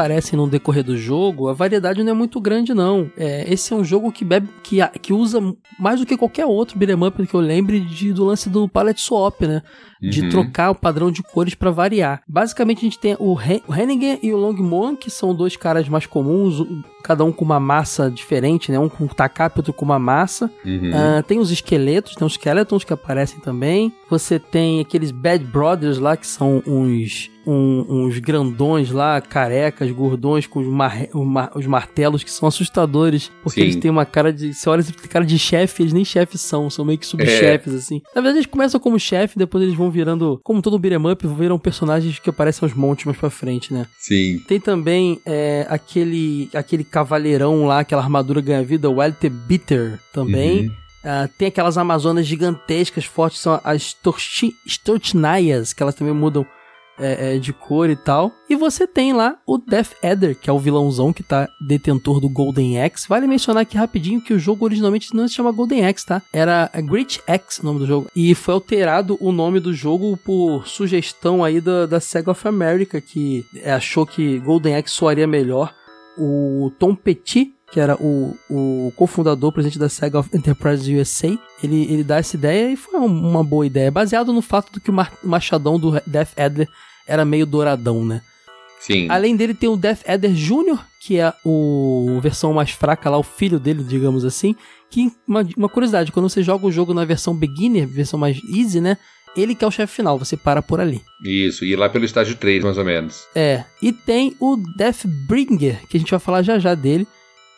Aparecem no decorrer do jogo, a variedade não é muito grande, não. É, esse é um jogo que bebe, que, que usa mais do que qualquer outro beat'em up que eu lembre de, do lance do palette swap, né? De uhum. trocar o padrão de cores para variar. Basicamente a gente tem o, Hen o Hennigan e o Longmon, que são dois caras mais comuns, cada um com uma massa diferente, né? Um com tacap, outro com uma massa. Uhum. Uh, tem os esqueletos, tem os skeletons que aparecem também. Você tem aqueles Bad Brothers lá, que são uns um, uns grandões lá, carecas, gordões, com os, mar, os martelos que são assustadores, porque Sim. eles têm uma cara de. Você olha, tem cara de chefe, eles nem chefes são, são meio que subchefes, é. assim. Na verdade, eles começam como chefe, depois eles vão virando, como todo beat'em up, viram personagens que aparecem aos montes mais pra frente, né? Sim. Tem também é, aquele, aquele cavaleirão lá, aquela armadura ganha-vida, o Wild Bitter também. Uhum. Uh, tem aquelas amazonas gigantescas, fortes, são as Storchnaias, que elas também mudam é, é, de cor e tal. E você tem lá o Death Adder, que é o vilãozão que tá detentor do Golden Axe. Vale mencionar aqui rapidinho que o jogo originalmente não se chama Golden Axe, tá? Era Great Axe o nome do jogo. E foi alterado o nome do jogo por sugestão aí da, da Sega of America, que achou que Golden Axe soaria melhor. O Tom Petit, que era o, o cofundador, presidente da Sega of Enterprise USA, ele, ele dá essa ideia e foi uma boa ideia, baseado no fato de que o machadão do Death Adler era meio douradão, né? Sim. Além dele tem o Death Adder Jr., que é o versão mais fraca lá, o filho dele, digamos assim. Que, uma, uma curiosidade, quando você joga o jogo na versão beginner, versão mais easy, né? Ele que é o chefe final, você para por ali. Isso, e lá pelo estágio 3, mais ou menos. É, e tem o Deathbringer, que a gente vai falar já já dele,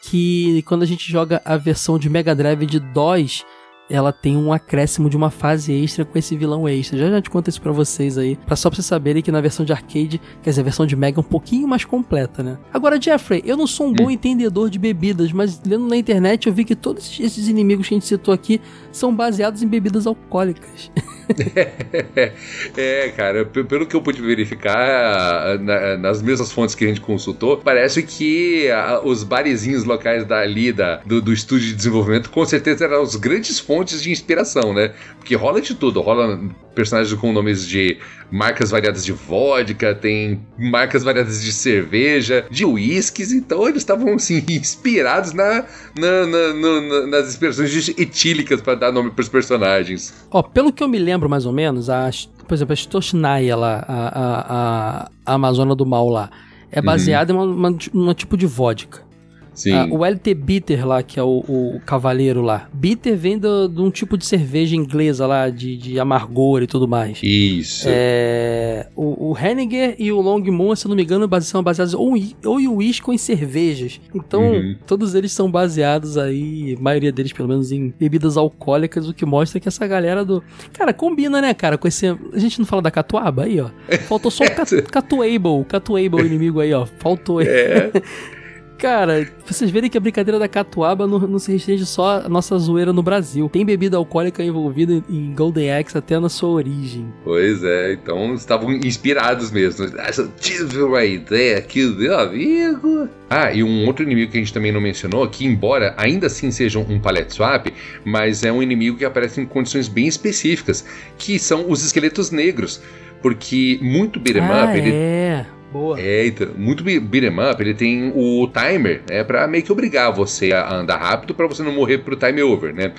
que quando a gente joga a versão de Mega Drive de DOS, ela tem um acréscimo de uma fase extra com esse vilão extra. Já já te conto isso pra vocês aí, pra só pra vocês saberem que na versão de arcade, quer dizer, a versão de Mega é um pouquinho mais completa, né? Agora, Jeffrey, eu não sou um bom hum. entendedor de bebidas, mas lendo na internet eu vi que todos esses inimigos que a gente citou aqui são baseados em bebidas alcoólicas. é, cara, pelo que eu pude verificar na, nas mesmas fontes que a gente consultou, parece que a, os barezinhos locais dali da, do, do estúdio de desenvolvimento com certeza eram os grandes fontes de inspiração, né? Porque rola de tudo, rola personagens com nomes de marcas variadas de vodka, tem marcas variadas de cerveja, de uísques, então eles estavam assim inspirados na, na, na, na nas inspirações etílicas para dar nome para os personagens. Ó, pelo que eu me lembro mais ou menos, a, por exemplo, a Stoshnaya lá, a, a, a, Amazona do Mal lá, é uhum. baseada uhum. em um tipo de vodka. Sim. Ah, o LT Bitter lá, que é o, o cavaleiro lá. Bitter vem do, de um tipo de cerveja inglesa lá, de, de amargor e tudo mais. Isso. É, o, o Henniger e o Long Moon, se não me engano, são baseados ou, ou em uísque ou em cervejas. Então, uhum. todos eles são baseados aí, maioria deles pelo menos, em bebidas alcoólicas, o que mostra que essa galera do... Cara, combina, né, cara, com esse... A gente não fala da catuaba aí, ó. Faltou só o cat... Catuable, Catuable inimigo aí, ó. Faltou aí. É. Cara, vocês verem que a brincadeira da catuaba não, não, se restringe só a nossa zoeira no Brasil. Tem bebida alcoólica envolvida em Golden Axe até na sua origem. Pois é, então estavam inspirados mesmo. Essa tive uma ideia aqui, meu amigo. Ah, e um outro inimigo que a gente também não mencionou, que embora ainda assim seja um palette swap, mas é um inimigo que aparece em condições bem específicas, que são os esqueletos negros. Porque muito beat'em ah, up, ele... É Boa. É, então, muito beat'em up, ele tem o timer, né, pra meio que obrigar você a andar rápido pra você não morrer pro time over, né?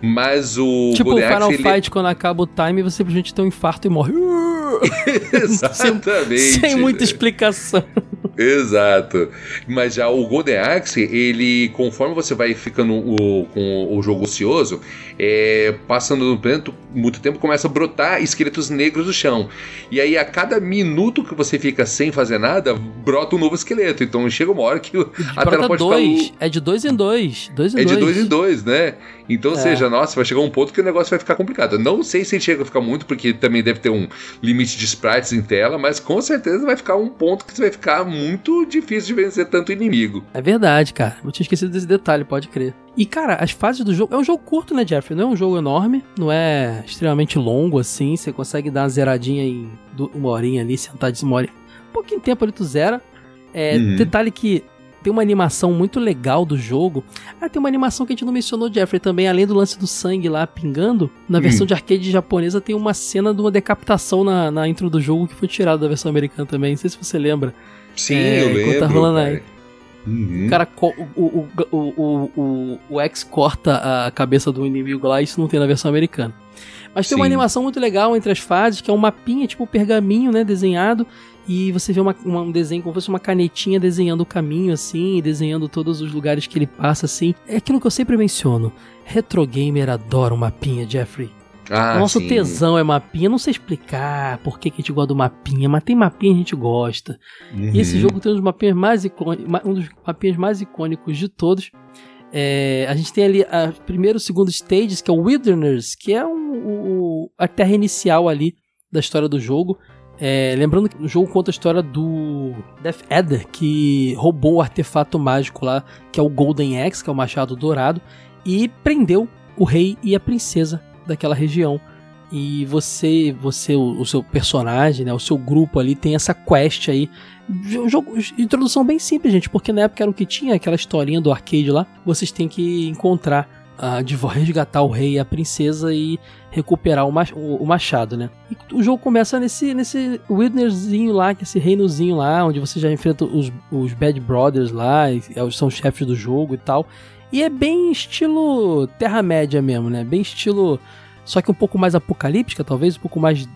Mas o Tipo o Final Fight, ele... quando acaba o time, você simplesmente tem um infarto e morre. Exatamente. sem, sem muita explicação. Exato. Mas já o Golden Axe, ele, conforme você vai ficando o, com o jogo ocioso, é, passando no planeta muito tempo, começa a brotar esqueletos negros do chão. E aí, a cada minuto que você fica sem fazer nada, brota um novo esqueleto. Então chega uma hora que a tela pode dois. ficar. É de dois em dois. dois em é dois. de dois em dois, né? Então, é. seja, nossa, vai chegar um ponto que o negócio vai ficar complicado. Não sei se chega a ficar muito, porque também deve ter um limite de sprites em tela, mas com certeza vai ficar um ponto que vai ficar muito difícil de vencer tanto inimigo. É verdade, cara. Eu tinha esquecido desse detalhe, pode crer. E, cara, as fases do jogo. É um jogo curto, né, Jeffrey? Não é um jogo enorme, não é extremamente longo assim. Você consegue dar uma zeradinha em uma horinha ali, sentar de uma hora. Pouquinho tempo ali tu zera. É, uhum. Detalhe que tem uma animação muito legal do jogo. Ah, tem uma animação que a gente não mencionou, Jeffrey, também, além do lance do sangue lá pingando. Na hum. versão de arcade japonesa tem uma cena de uma decapitação na, na intro do jogo que foi tirada da versão americana também. Não sei se você lembra. Sim, é, eu lembro. Tá rolando aí. Uhum. O cara, o, o, o, o, o X corta a cabeça do inimigo lá, isso não tem na versão americana. Mas tem Sim. uma animação muito legal entre as fases, que é um mapinha, tipo um pergaminho, né, desenhado, e você vê uma, uma, um desenho como se fosse uma canetinha desenhando o caminho, assim, desenhando todos os lugares que ele passa, assim. É aquilo que eu sempre menciono. Retro gamer adora um mapinha, Jeffrey. Ah, Nosso sim. tesão é mapinha. Não sei explicar por que, que a gente gosta do mapinha, mas tem mapinha a gente gosta. Uhum. E esse uhum. jogo tem um dos mapinhas mais icônicos, um dos mapinhas mais icônicos de todos. É, a gente tem ali a primeiro e segundo stages, que é o Wilderness, que é um, a terra inicial ali da história do jogo. É, lembrando que o jogo conta a história do Death Adder, que roubou o artefato mágico lá, que é o Golden Axe, que é o machado dourado, e prendeu o rei e a princesa daquela região. E você, você o, o seu personagem, né, o seu grupo ali tem essa quest aí. Um jogo, introdução bem simples, gente, porque na época era o que tinha, aquela historinha do arcade lá. Vocês têm que encontrar, de resgatar o rei e a princesa e recuperar o, mach, o, o, machado, né? E o jogo começa nesse, nesse Wildernesszinho lá, é esse reinozinho lá, onde você já enfrenta os, os Bad Brothers lá, e, é, são chefes do jogo e tal. E é bem estilo Terra-média mesmo, né? Bem estilo. Só que um pouco mais apocalíptica, talvez, um pouco mais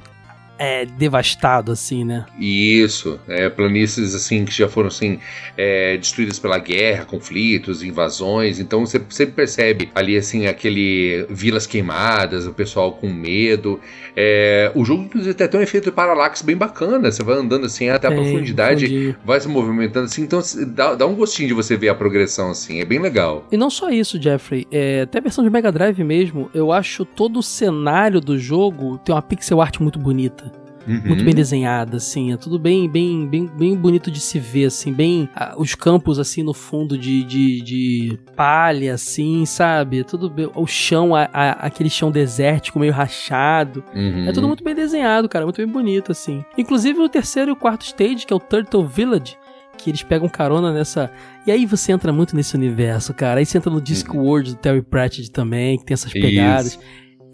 é, devastado, assim, né? Isso, é, planícies assim que já foram assim é, destruídas pela guerra, conflitos, invasões. Então você sempre percebe ali assim aquele vilas queimadas, o pessoal com medo. É, o jogo inclusive tem até um efeito de paralaxe bem bacana. Você vai andando assim até a profundidade, vai se movimentando assim. Então dá, dá, um gostinho de você ver a progressão assim. É bem legal. E não só isso, Jeffrey. É, até a versão de Mega Drive mesmo, eu acho todo o cenário do jogo tem uma pixel art muito bonita. Uhum. Muito bem desenhada, assim. É tudo bem, bem, bem, bem bonito de se ver, assim. Bem. Ah, os campos, assim, no fundo de, de, de palha, assim, sabe? É tudo bem. O chão, a, a, aquele chão desértico, meio rachado. Uhum. É tudo muito bem desenhado, cara. Muito bem bonito, assim. Inclusive o terceiro e o quarto stage, que é o Turtle Village que eles pegam carona nessa. E aí você entra muito nesse universo, cara. Aí você entra no Discworld uhum. do Terry Pratchett também, que tem essas pegadas. Isso.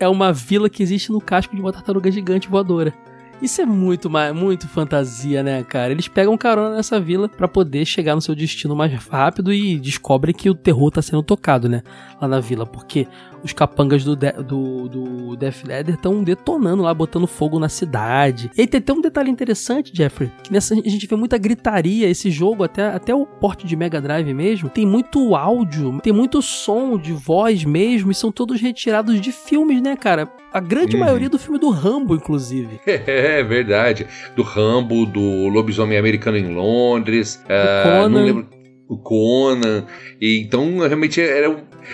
É uma vila que existe no casco de uma tartaruga gigante voadora. Isso é muito, muito fantasia, né, cara? Eles pegam carona nessa vila para poder chegar no seu destino mais rápido e descobrem que o terror tá sendo tocado, né? Lá na vila. Porque os capangas do, de, do, do Death Leather estão detonando lá, botando fogo na cidade. E aí tem até um detalhe interessante, Jeffrey, que nessa a gente vê muita gritaria, esse jogo, até, até o porte de Mega Drive mesmo, tem muito áudio, tem muito som de voz mesmo, e são todos retirados de filmes, né, cara? A grande uhum. maioria do filme do Rambo, inclusive. É, verdade. Do Rambo, do Lobisomem Americano em Londres. O uh, Conan. Não lembro o Conan. E, então, realmente era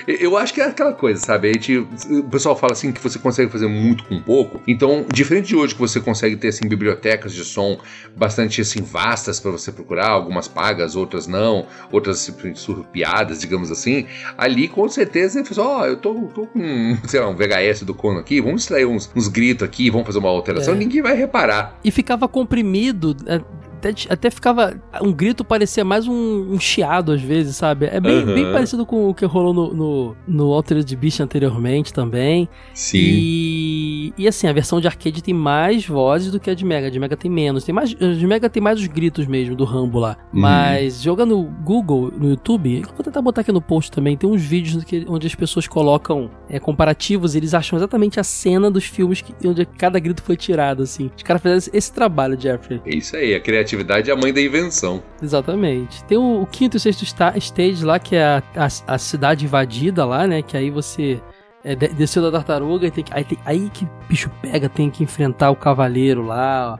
Eu acho que é aquela coisa, sabe? A gente, o pessoal fala assim que você consegue fazer muito com pouco. Então, diferente de hoje que você consegue ter assim bibliotecas de som bastante assim vastas para você procurar, algumas pagas, outras não, outras simplesmente surpiadas, digamos assim. Ali com certeza ele falou: "Ó, oh, eu tô, tô, com, sei lá, um VHS do Cono aqui, vamos extrair uns, uns gritos aqui, vamos fazer uma alteração". É. Ninguém vai reparar. E ficava comprimido, é, até, até ficava. Um grito parecia mais um, um chiado às vezes, sabe? É bem, uhum. bem parecido com o que rolou no, no, no Altered Beast anteriormente também. Sim. E, e assim, a versão de arcade tem mais vozes do que a de Mega. A de Mega tem menos. Tem mais, a de Mega tem mais os gritos mesmo do Rambo lá. Uhum. Mas jogando Google, no YouTube, vou tentar botar aqui no post também, tem uns vídeos que, onde as pessoas colocam é, comparativos e eles acham exatamente a cena dos filmes que, onde cada grito foi tirado, assim. Os caras fizeram esse, esse trabalho, Jeffrey. É isso aí, a criatividade é a mãe da invenção. Exatamente. Tem o, o quinto e sexto stage lá, que é a, a, a, cidade invadida lá, né? Que aí você é, desceu da tartaruga e tem que, aí, tem, aí que bicho pega, tem que enfrentar o cavaleiro lá,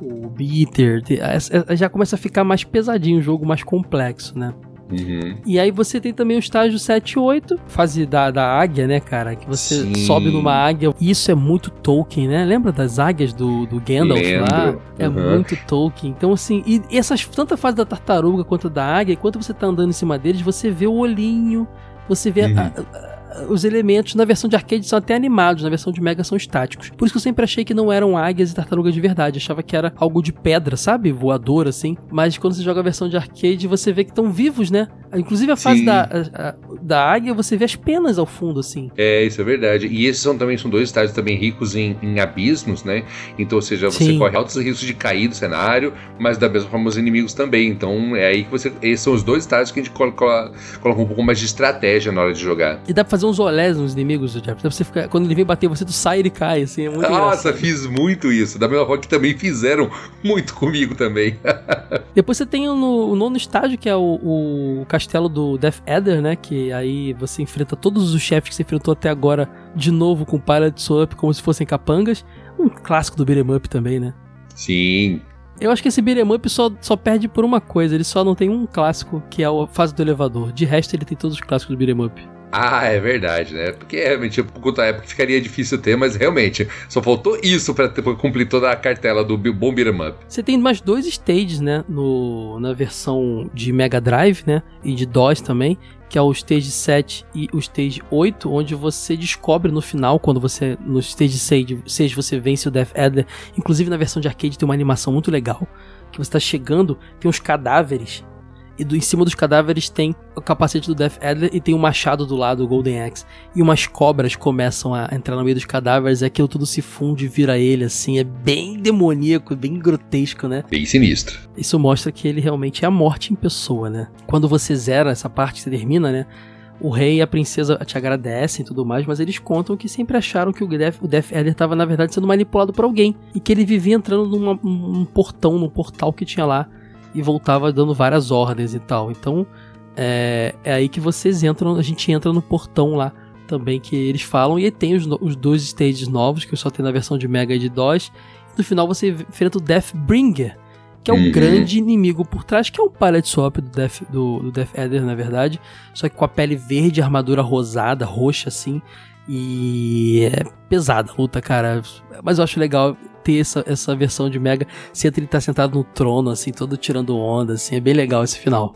o Bitter. Tem, já começa a ficar mais pesadinho o jogo, mais complexo, né? Uhum. E aí você tem também o estágio 7 e 8, fase da, da águia, né, cara? Que você Sim. sobe numa águia. Isso é muito Tolkien, né? Lembra das águias do, do Gandalf Lembro. lá? É uhum. muito Tolkien. Então, assim, e essas, tanto a fase da tartaruga quanto da águia, enquanto você tá andando em cima deles, você vê o olhinho, você vê uhum. a, a, os elementos na versão de arcade são até animados, na versão de Mega são estáticos. Por isso que eu sempre achei que não eram águias e tartarugas de verdade. Achava que era algo de pedra, sabe? Voador, assim. Mas quando você joga a versão de arcade, você vê que estão vivos, né? Inclusive a fase da, a, da águia, você vê as penas ao fundo, assim. É, isso é verdade. E esses são também são dois estádios também ricos em, em abismos, né? Então, ou seja, você Sim. corre altos riscos de cair do cenário, mas da mesma forma os inimigos também. Então é aí que você. Esses são os dois estádios que a gente coloca, coloca um pouco mais de estratégia na hora de jogar. E dá pra fazer uns olés nos inimigos, Jeff. Pra você ficar. Quando ele vem bater você, tu sai e ele cai, assim. É muito Nossa, engraçado. fiz muito isso. Da mesma forma que também fizeram muito comigo também. Depois você tem no, o nono estágio, que é o, o castelo do Death Adder, né? Que aí você enfrenta todos os chefes que você enfrentou até agora de novo com Pilot Swap, como se fossem capangas. Um clássico do beat'em up também, né? Sim. Eu acho que esse beat'em up só, só perde por uma coisa, ele só não tem um clássico, que é a fase do elevador. De resto, ele tem todos os clássicos do beat'em up. Ah, é verdade, né? Porque realmente, por conta da época, ficaria difícil ter, mas realmente, só faltou isso pra, pra cumprir toda a cartela do Bom Beat'em Up. Você tem mais dois stages, né? No, na versão de Mega Drive, né? E de DOS também, que é o Stage 7 e o Stage 8, onde você descobre no final, quando você, no Stage 6, 6 você vence o Death Adder, inclusive na versão de arcade tem uma animação muito legal, que você está chegando, tem uns cadáveres e do, em cima dos cadáveres tem o capacete do Death Adler e tem o um machado do lado, o Golden Axe. E umas cobras começam a entrar no meio dos cadáveres e aquilo tudo se funde e vira ele, assim. É bem demoníaco, bem grotesco, né? Bem sinistro. Isso mostra que ele realmente é a morte em pessoa, né? Quando você zera essa parte, você termina, né? o rei e a princesa te agradecem e tudo mais, mas eles contam que sempre acharam que o Death, o Death Adder estava, na verdade, sendo manipulado por alguém. E que ele vivia entrando num portão, num portal que tinha lá e voltava dando várias ordens e tal. Então é, é aí que vocês entram, a gente entra no portão lá também que eles falam. E aí tem os, os dois stages novos, que eu só tenho na versão de Mega e de DOS. E no final você enfrenta o Deathbringer, que é o uhum. grande inimigo por trás, que é um palette swap do Death, do, do Death Adder, na verdade. Só que com a pele verde, armadura rosada, roxa assim. E é pesada a luta, cara. Mas eu acho legal ter essa, essa versão de Mega. Se ele tá sentado no trono, assim, todo tirando onda, assim. É bem legal esse final.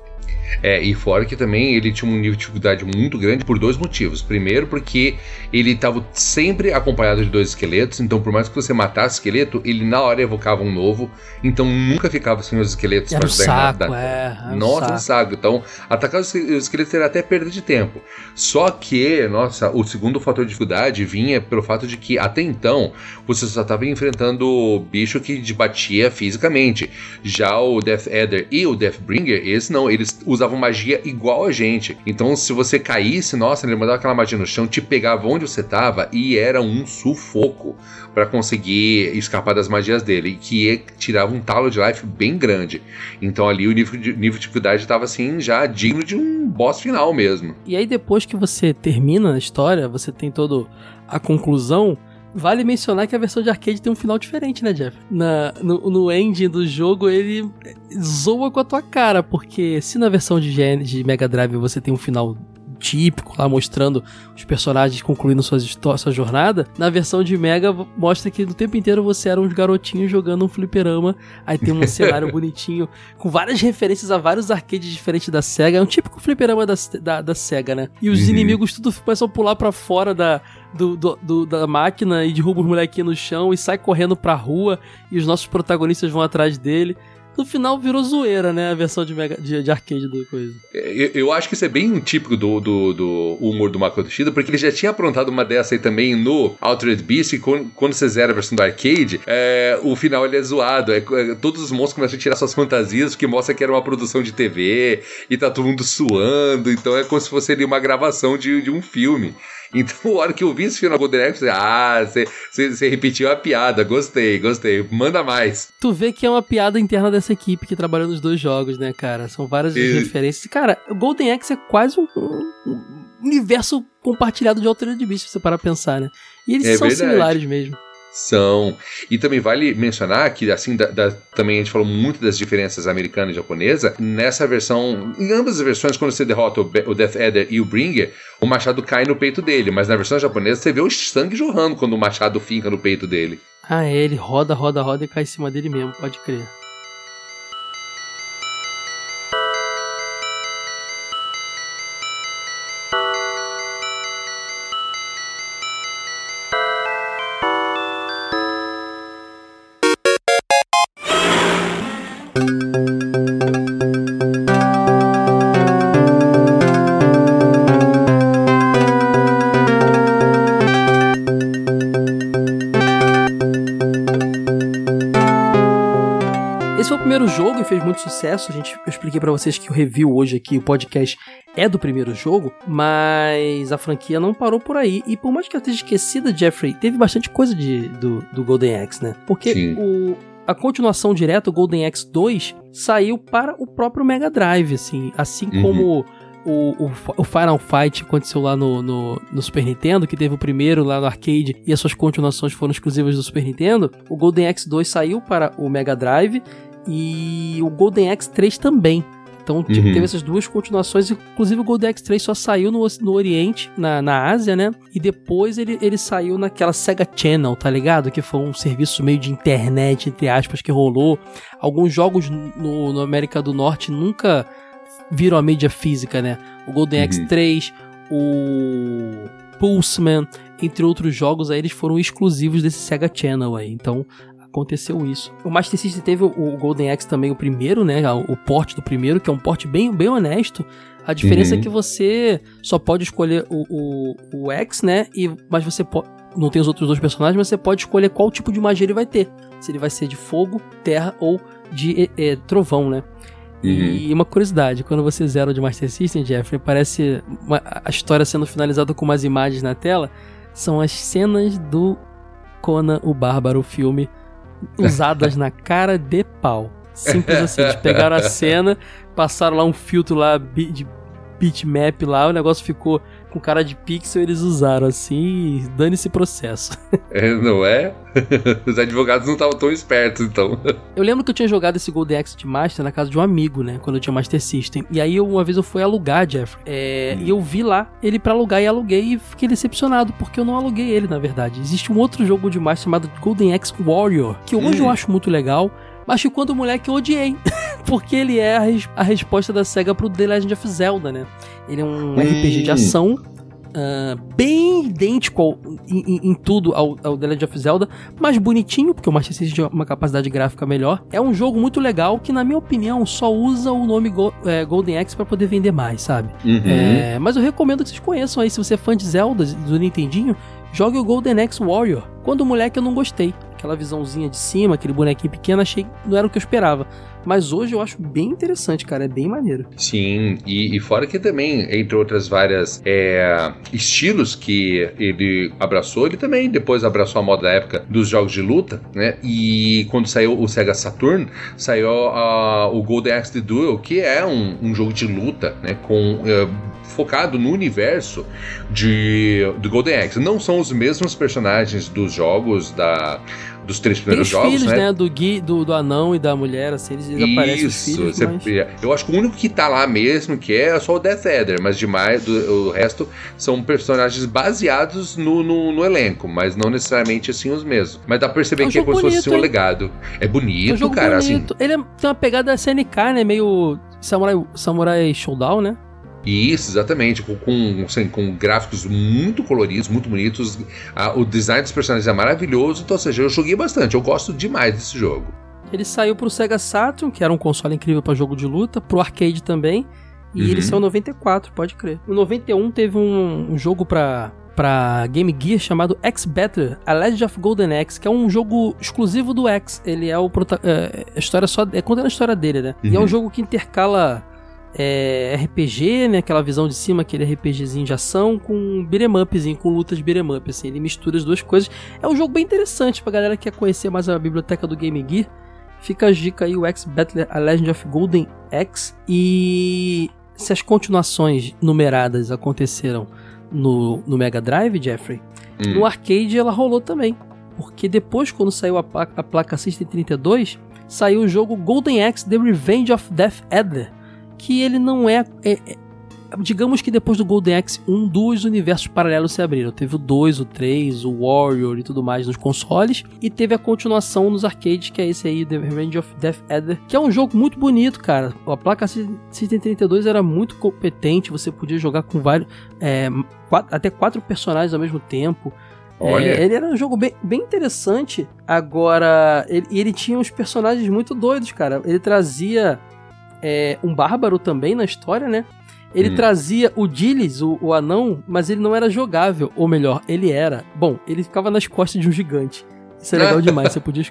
É, e fora que também ele tinha um nível de dificuldade muito grande por dois motivos. Primeiro, porque ele estava sempre acompanhado de dois esqueletos, então por mais que você matasse esqueleto, ele na hora evocava um novo, então nunca ficava sem os esqueletos para ajudar saco, da... é, Nossa, um saco. Então, atacar os esqueletos era até perda de tempo. Só que, nossa, o segundo fator de dificuldade vinha pelo fato de que até então você só estava enfrentando o bicho que debatia fisicamente. Já o Death Adder e o Deathbringer, esse não, eles usavam magia igual a gente. Então, se você caísse, nossa, ele mandava aquela magia no chão, te pegava onde você tava e era um sufoco para conseguir escapar das magias dele, que tirava um talo de life bem grande. Então ali o nível de, nível de dificuldade estava assim já digno de um boss final mesmo. E aí depois que você termina a história, você tem todo a conclusão, Vale mencionar que a versão de arcade tem um final diferente, né, Jeff? Na, no, no ending do jogo, ele zoa com a tua cara, porque se na versão de, de Mega Drive você tem um final típico lá mostrando os personagens concluindo suas sua jornada. Na versão de Mega mostra que no tempo inteiro você era uns garotinhos jogando um fliperama. Aí tem um cenário bonitinho com várias referências a vários arcades diferentes da SEGA. É um típico fliperama da, da, da SEGA, né? E os uhum. inimigos tudo começam a pular para fora da, do, do, do, da máquina e derruba os molequinhos no chão e sai correndo pra rua e os nossos protagonistas vão atrás dele no final virou zoeira, né? A versão de, mega, de, de arcade do coisa. Eu, eu, acho que isso é bem típico do, do, do humor do Makoto Shida, porque ele já tinha aprontado uma dessa aí também no Altered Beast, e quando, quando você zera a versão do arcade, é, o final ele é zoado. É, é, todos os monstros começam a tirar suas fantasias, que mostra que era uma produção de TV, e tá todo mundo suando, então é como se fosse ali uma gravação de, de um filme. Então, a hora que eu vi esse na Golden Axe, ah, você repetiu a piada, gostei, gostei, manda mais. Tu vê que é uma piada interna dessa equipe que trabalhou nos dois jogos, né, cara? São várias e... referências. Cara, o Golden Axe é quase um, um universo compartilhado de Altered Beast, se você parar pra pensar, né? E eles é são verdade. similares mesmo. São. E também vale mencionar que, assim, da, da, também a gente falou muito das diferenças americana e japonesa. Nessa versão, em ambas as versões, quando você derrota o, o Death Adder e o Bringer, o machado cai no peito dele. Mas na versão japonesa, você vê o sangue jorrando quando o machado finca no peito dele. Ah, é, ele roda, roda, roda e cai em cima dele mesmo, pode crer. Sucesso. A gente, eu expliquei para vocês que o review hoje aqui, o podcast, é do primeiro jogo, mas a franquia não parou por aí. E por mais que eu esteja esquecida, Jeffrey, teve bastante coisa de, do, do Golden Axe, né? Porque o, a continuação direta, o Golden Axe 2, saiu para o próprio Mega Drive, assim, assim uhum. como o, o, o, Final Fight aconteceu lá no, no, no, Super Nintendo, que teve o primeiro lá no arcade e as suas continuações foram exclusivas do Super Nintendo, o Golden Axe 2 saiu para o Mega Drive e o Golden Axe 3 também. Então tipo, uhum. teve essas duas continuações, inclusive o Golden Axe 3 só saiu no, no Oriente, na, na Ásia, né? E depois ele, ele saiu naquela Sega Channel, tá ligado? Que foi um serviço meio de internet, entre aspas, que rolou. Alguns jogos no, no América do Norte nunca viram a mídia física, né? O Golden uhum. Axe 3, o Pulseman, entre outros jogos aí, eles foram exclusivos desse Sega Channel aí. Então aconteceu isso. O Master System teve o, o Golden Axe também, o primeiro, né? O, o porte do primeiro, que é um porte bem, bem honesto. A diferença uhum. é que você só pode escolher o, o, o X, né? E, mas você pode. Não tem os outros dois personagens, mas você pode escolher qual tipo de magia ele vai ter. Se ele vai ser de fogo, terra ou de é, trovão, né? Uhum. E uma curiosidade, quando você zera de Master System, Jeffrey, parece uma, a história sendo finalizada com umas imagens na tela, são as cenas do Conan o Bárbaro, o filme usadas na cara de pau. Simples assim. Eles pegaram a cena, passaram lá um filtro lá de bitmap lá, o negócio ficou com cara de pixel, eles usaram assim dane esse processo. É, não é? Os advogados não estavam tão espertos, então. Eu lembro que eu tinha jogado esse Golden Axe de Master na casa de um amigo, né? Quando eu tinha Master System. E aí, uma vez eu fui alugar, Jeffrey. É, hum. E eu vi lá ele para alugar e aluguei e fiquei decepcionado, porque eu não aluguei ele, na verdade. Existe um outro jogo de Master chamado Golden Axe Warrior, que hoje hum. eu acho muito legal. Mas quando moleque eu odiei. porque ele é a, res a, resposta da SEGA pro The Legend of Zelda, né? Ele é um hum. RPG de ação Uh, bem idêntico ao, em, em, tudo ao, ao The Legend of Zelda, mais bonitinho, porque o Master System tem uma capacidade gráfica melhor. É um jogo muito legal que, na minha opinião, só usa o nome Go, é, Golden Axe para poder vender mais, sabe? Uhum. É, mas eu recomendo que vocês conheçam aí, se você é fã de Zelda, do Nintendinho, jogue o Golden Axe Warrior. Quando o moleque eu não gostei. Aquela visãozinha de cima, aquele bonequinho pequeno, achei não era o que eu esperava. Mas hoje eu acho bem interessante, cara. É bem maneiro. Sim, e, e fora que também, entre outras várias é, estilos que ele abraçou, ele também depois abraçou a moda da época dos jogos de luta, né? E quando saiu o Sega Saturn, saiu o Golden Axe The Duel, que é um, um jogo de luta, né? Com uh, focado no universo de do Golden Axe. Não são os mesmos personagens dos jogos da dos três primeiros Tem jogos, filhos, né? né? Do, Gui, do, do anão e da mulher, assim, eles aparecem os filhos, você- mas... eu acho que o único que tá lá mesmo que é só o Death Adder, mas demais do, o resto são personagens baseados no, no, no elenco, mas não necessariamente assim os mesmos. Mas dá pra perceber É um que é como se fosse assim, um hein? legado. É bonito, É um cara, assim. bonito. Ele é- tem uma pegada SNK, né? Meio Samurai, Samurai Showdown, né? Isso, exatamente, com, com, assim, com gráficos muito coloridos, muito bonitos. Ah, o design dos personagens é maravilhoso, então, ou seja, eu joguei bastante, eu gosto demais desse jogo. Ele saiu pro Sega Saturn, que era um console incrível pra jogo de luta, pro arcade também. E Uhum. ele saiu em 94, pode crer. Em 91 teve um, um jogo pra, pra Game Gear chamado X-Battler, A Legend of Golden Axe, que é um jogo exclusivo do X. Ele é o prota é, a história só é contando a história dele, né? E é um Uhum. jogo que intercala é, RPG, né? Aquela visão de cima, aquele RPGzinho de ação com beat'em upzinho, com lutas beat'em up, assim. Ele mistura as duas coisas. É um jogo bem interessante pra galera que quer conhecer mais a biblioteca do Game Gear. Fica a dica aí, o X-Battler, A Legend of Golden Axe. E se as continuações numeradas aconteceram no, no Mega Drive, Jeffrey, Hum. no arcade ela rolou também. Porque depois, quando saiu a, pla- a placa System 32, saiu o jogo Golden Axe The Revenge of Death Adder. Que ele não é, é- é- Digamos que depois do Golden Axe 1, dois universos paralelos se abriram. Teve o 2, o 3, o Warrior e tudo mais nos consoles. E teve a continuação nos arcades, que é esse aí, The Revenge of Death Adder. Que é um jogo muito bonito, cara. A placa System 32 era muito competente. Você podia jogar com vários. é, quatro- até quatro personagens ao mesmo tempo. Olha. É, ele era um jogo bem, bem interessante. Agora, ele, e ele tinha uns personagens muito doidos, cara. Ele trazia é, um bárbaro também na história, né? Ele Hum. trazia o Gilles, o, o anão, mas ele não era jogável. Ou melhor, ele era. Bom, ele ficava nas costas de um gigante. Isso é legal demais. Você podia,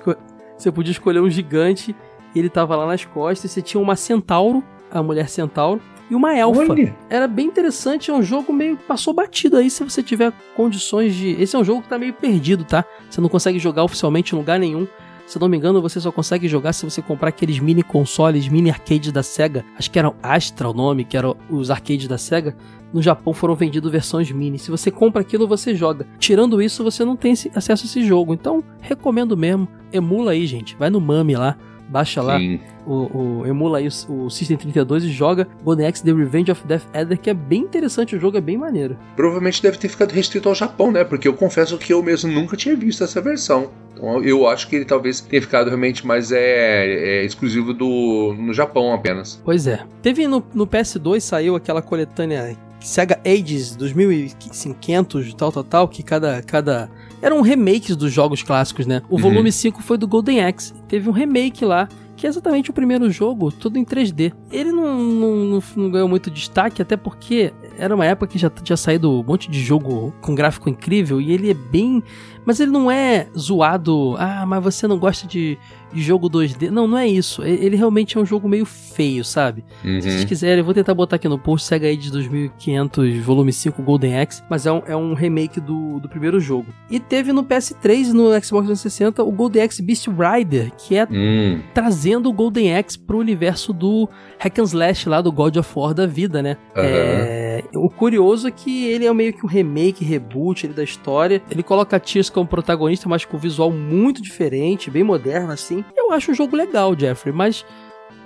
você podia escolher um gigante, e ele tava lá nas costas. Você tinha uma centauro, a mulher centauro, e uma elfa Olha. era bem interessante, é um jogo meio passou batido aí se você tiver condições de. Esse é um jogo que tá meio perdido, tá? Você não consegue jogar oficialmente em lugar nenhum. Se não me engano, você só consegue jogar se você comprar aqueles mini consoles, mini arcades da Sega. Acho que era Astra o nome, que eram os arcades da Sega. No Japão foram vendidos versões mini. Se você compra aquilo, você joga. Tirando isso, você não tem acesso a esse jogo. Então, recomendo mesmo. Emula aí, gente. Vai no Mami lá. Baixa lá Sim. o, o- emula aí o, o System 32 e joga Axe The Revenge of Death Adder, que é bem interessante, o jogo é bem maneiro. Provavelmente deve ter ficado restrito ao Japão, né? Porque eu confesso que eu mesmo nunca tinha visto essa versão. Então eu acho que ele talvez tenha ficado realmente mais é, é exclusivo do no Japão apenas. Pois é. Teve no, no PS2, saiu aquela coletânea Sega Ages 2500, tal, tal, tal, que cada, cada... Eram remakes dos jogos clássicos, né? O Uhum. volume 5 foi do Golden Axe. Teve um remake lá, que é exatamente o primeiro jogo, tudo em 3D. Ele não, não, não- ganhou muito destaque, até porque era uma época que já tinha saído um monte de jogo com gráfico incrível, e ele é bem... Mas ele não é zoado, ah, mas você não gosta de jogo 2D. Não, não é isso. Ele realmente é um jogo meio feio, sabe? Uhum. Se vocês quiserem, eu vou tentar botar aqui no post Sega Age 2500 volume 5 Golden Axe, mas é um, é um remake do, do primeiro jogo. E teve no PS3 e no Xbox 360 o Golden Axe Beast Rider, que é Hum, trazendo o Golden Axe pro universo do Hack and Slash lá do God of War da vida, né? Aham. É, o curioso é que ele é meio que um remake, reboot da história. Ele coloca a Tears como protagonista, mas com visual muito diferente, bem moderno assim. Eu acho o jogo legal, Jeffrey, mas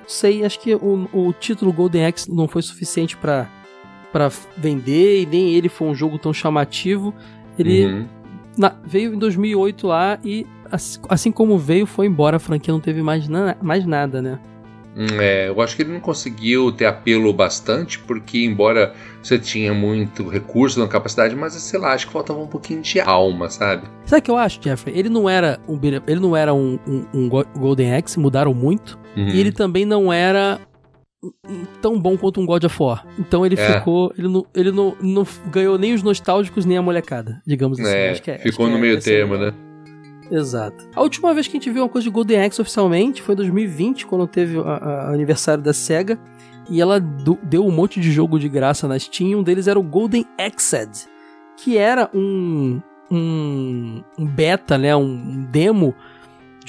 sei, acho que o, o título Golden Axe não foi suficiente pra para vender e nem ele foi um jogo tão chamativo. Ele uhum. na- veio em 2008 lá e assim, assim como veio foi embora, a franquia não teve mais, na- mais nada, né? É, eu acho que ele não conseguiu ter apelo bastante, porque embora você tinha muito recurso na capacidade, mas sei lá, acho que faltava um pouquinho de alma, sabe? Sabe o que eu acho, Jeffrey? Ele não era um, ele não era um, um- um Go- Golden Axe, mudaram muito. Uhum. E ele também não era tão bom quanto um God of War. Então ele É. ficou. Ele, não, ele não, não ganhou nem os nostálgicos nem a molecada, digamos assim. É, é- ficou no é meio termo, né? Exato. A última vez que a gente viu uma coisa de Golden Axe oficialmente foi em 2020, quando teve o aniversário da SEGA. E ela do- deu um monte de jogo de graça na Steam. Um deles era o Golden Axed, que era um, um, um beta, né? Um demo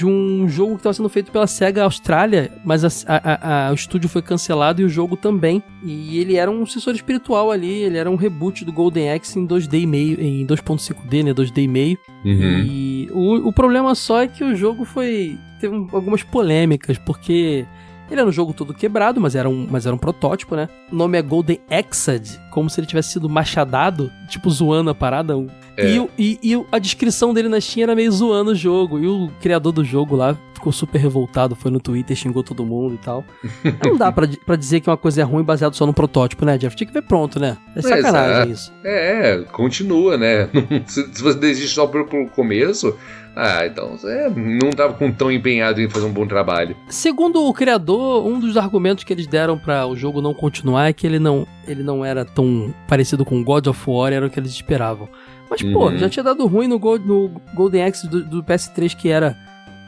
de um jogo que estava sendo feito pela SEGA Austrália, mas a, a, a, o estúdio foi cancelado e o jogo também. E ele era um sucessor espiritual ali, ele era um reboot do Golden Axe em 2D e meio, em 2.5D, né, 2D e meio. Uhum. E o, o problema só é que o jogo foi teve algumas polêmicas, porque ele era um jogo todo quebrado, mas era um, mas era um protótipo, né? O nome é Golden Exad, como se ele tivesse sido machadado, tipo zoando a parada. É. E, e, e, a descrição dele na Steam era meio zoando o jogo. E o criador do jogo lá ficou super revoltado, foi no Twitter, xingou todo mundo e tal. Não dá pra, pra dizer que uma coisa é ruim baseado só no protótipo, né, Jeff? Tinha que ver pronto, né? É sacanagem isso. É, continua, né? se, se você desiste só pelo começo, ah, então você não estava com tão empenhado em fazer um bom trabalho. Segundo o criador, um dos argumentos que eles deram para o jogo não continuar é que ele não, ele não era tão parecido com God of War, era o que eles esperavam. Mas, uhum. pô, já tinha dado ruim no, Gold, no Golden Axe do, do, PS3, que era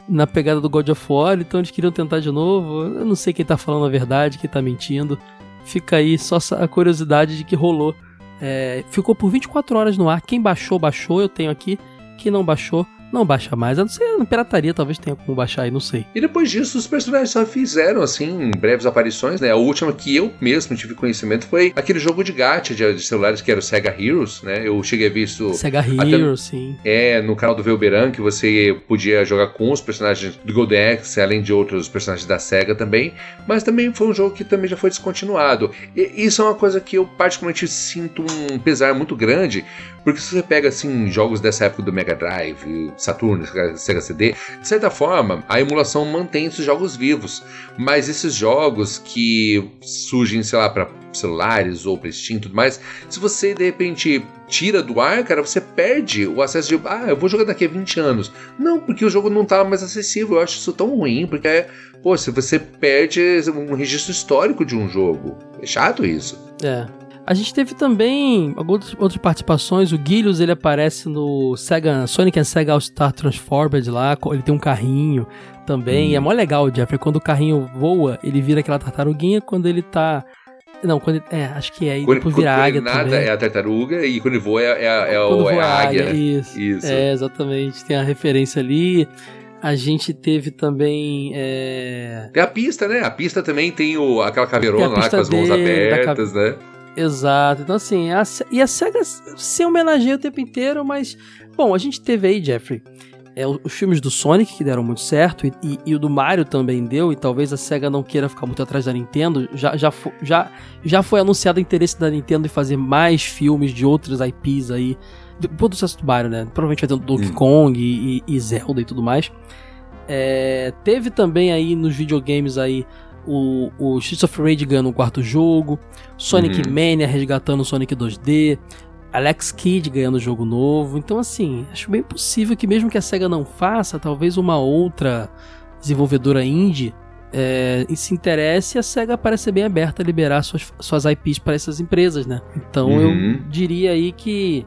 na pegada do God of War, então eles queriam tentar de novo. Eu não sei quem tá falando a verdade, quem tá mentindo. Fica aí só a curiosidade de que rolou. É, ficou por 24 horas no ar. Quem baixou, baixou. Eu tenho aqui. Quem não baixou, não baixa mais. A não ser na pirataria, talvez tenha como baixar aí, não sei. E depois disso, os personagens só fizeram, assim, breves aparições, né? A última que eu mesmo tive conhecimento foi aquele jogo de gacha de, celulares que era o Sega Heroes, né? Eu cheguei a ver isso. Sega Heroes, sim. É, no canal do Velberan, que você podia jogar com os personagens do Golden Axe, além de outros personagens da Sega também. Mas também foi um jogo que também já foi descontinuado. E isso é uma coisa que eu particularmente sinto um pesar muito grande, porque se você pega, assim, jogos dessa época do Mega Drive, Saturno, Sega CD, de certa forma, a emulação mantém esses jogos vivos, mas esses jogos que surgem, sei lá, para celulares ou para Steam e tudo mais, se você de repente tira do ar, cara, você perde o acesso de, ah, eu vou jogar daqui a 20 anos. Não, porque o jogo não tá mais acessível. Eu acho isso tão ruim, porque é, pô, se você perde um registro histórico de um jogo. É chato isso. É. A gente teve também algumas outras participações. O Guilhos ele aparece no Sega, Sonic and Sega All Star Transformed lá. Ele tem um carrinho também. Hum. É mó legal, Jeffrey. Quando o carrinho voa, ele vira aquela tartaruguinha. Quando ele tá. Não, quando ele, É, acho que é. E quando, depois vira quando águia ele nada também. é a tartaruga e quando ele voa é, é, é, o, é a águia. águia isso. isso. É, exatamente. Tem a referência ali. A gente teve também. É... Tem a pista, né? A pista também tem o, aquela caveirona lá com as mãos abertas, né? Exato. Então, assim, a, e a SEGA se homenageia o tempo inteiro, mas. Bom, a gente teve aí, Jeffrey, é, os filmes do Sonic que deram muito certo, e, e, e, o do Mario também deu, e talvez a SEGA não queira ficar muito atrás da Nintendo. Já, já, já, já foi anunciado o interesse da Nintendo em fazer mais filmes de outras IPs aí. Depois do sucesso do Mario, né? Provavelmente vai ter o Donkey hum. Kong e, e, Zelda e tudo mais. É, teve também aí nos videogames aí o, o Streets of Rage ganhando o quarto jogo, Sonic uhum. Mania resgatando o Sonic 2D, Alex Kidd ganhando jogo novo. Então, assim, acho bem possível que mesmo que a SEGA não faça, talvez uma outra desenvolvedora indie é, se interesse, a SEGA parece bem aberta a liberar suas, suas IPs para essas empresas, né? Então uhum. eu diria aí que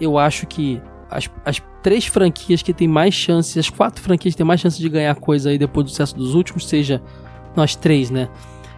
eu acho que as, as três franquias que têm mais chances, as quatro franquias que têm mais chances de ganhar coisa aí depois do sucesso dos últimos, seja nós três, né?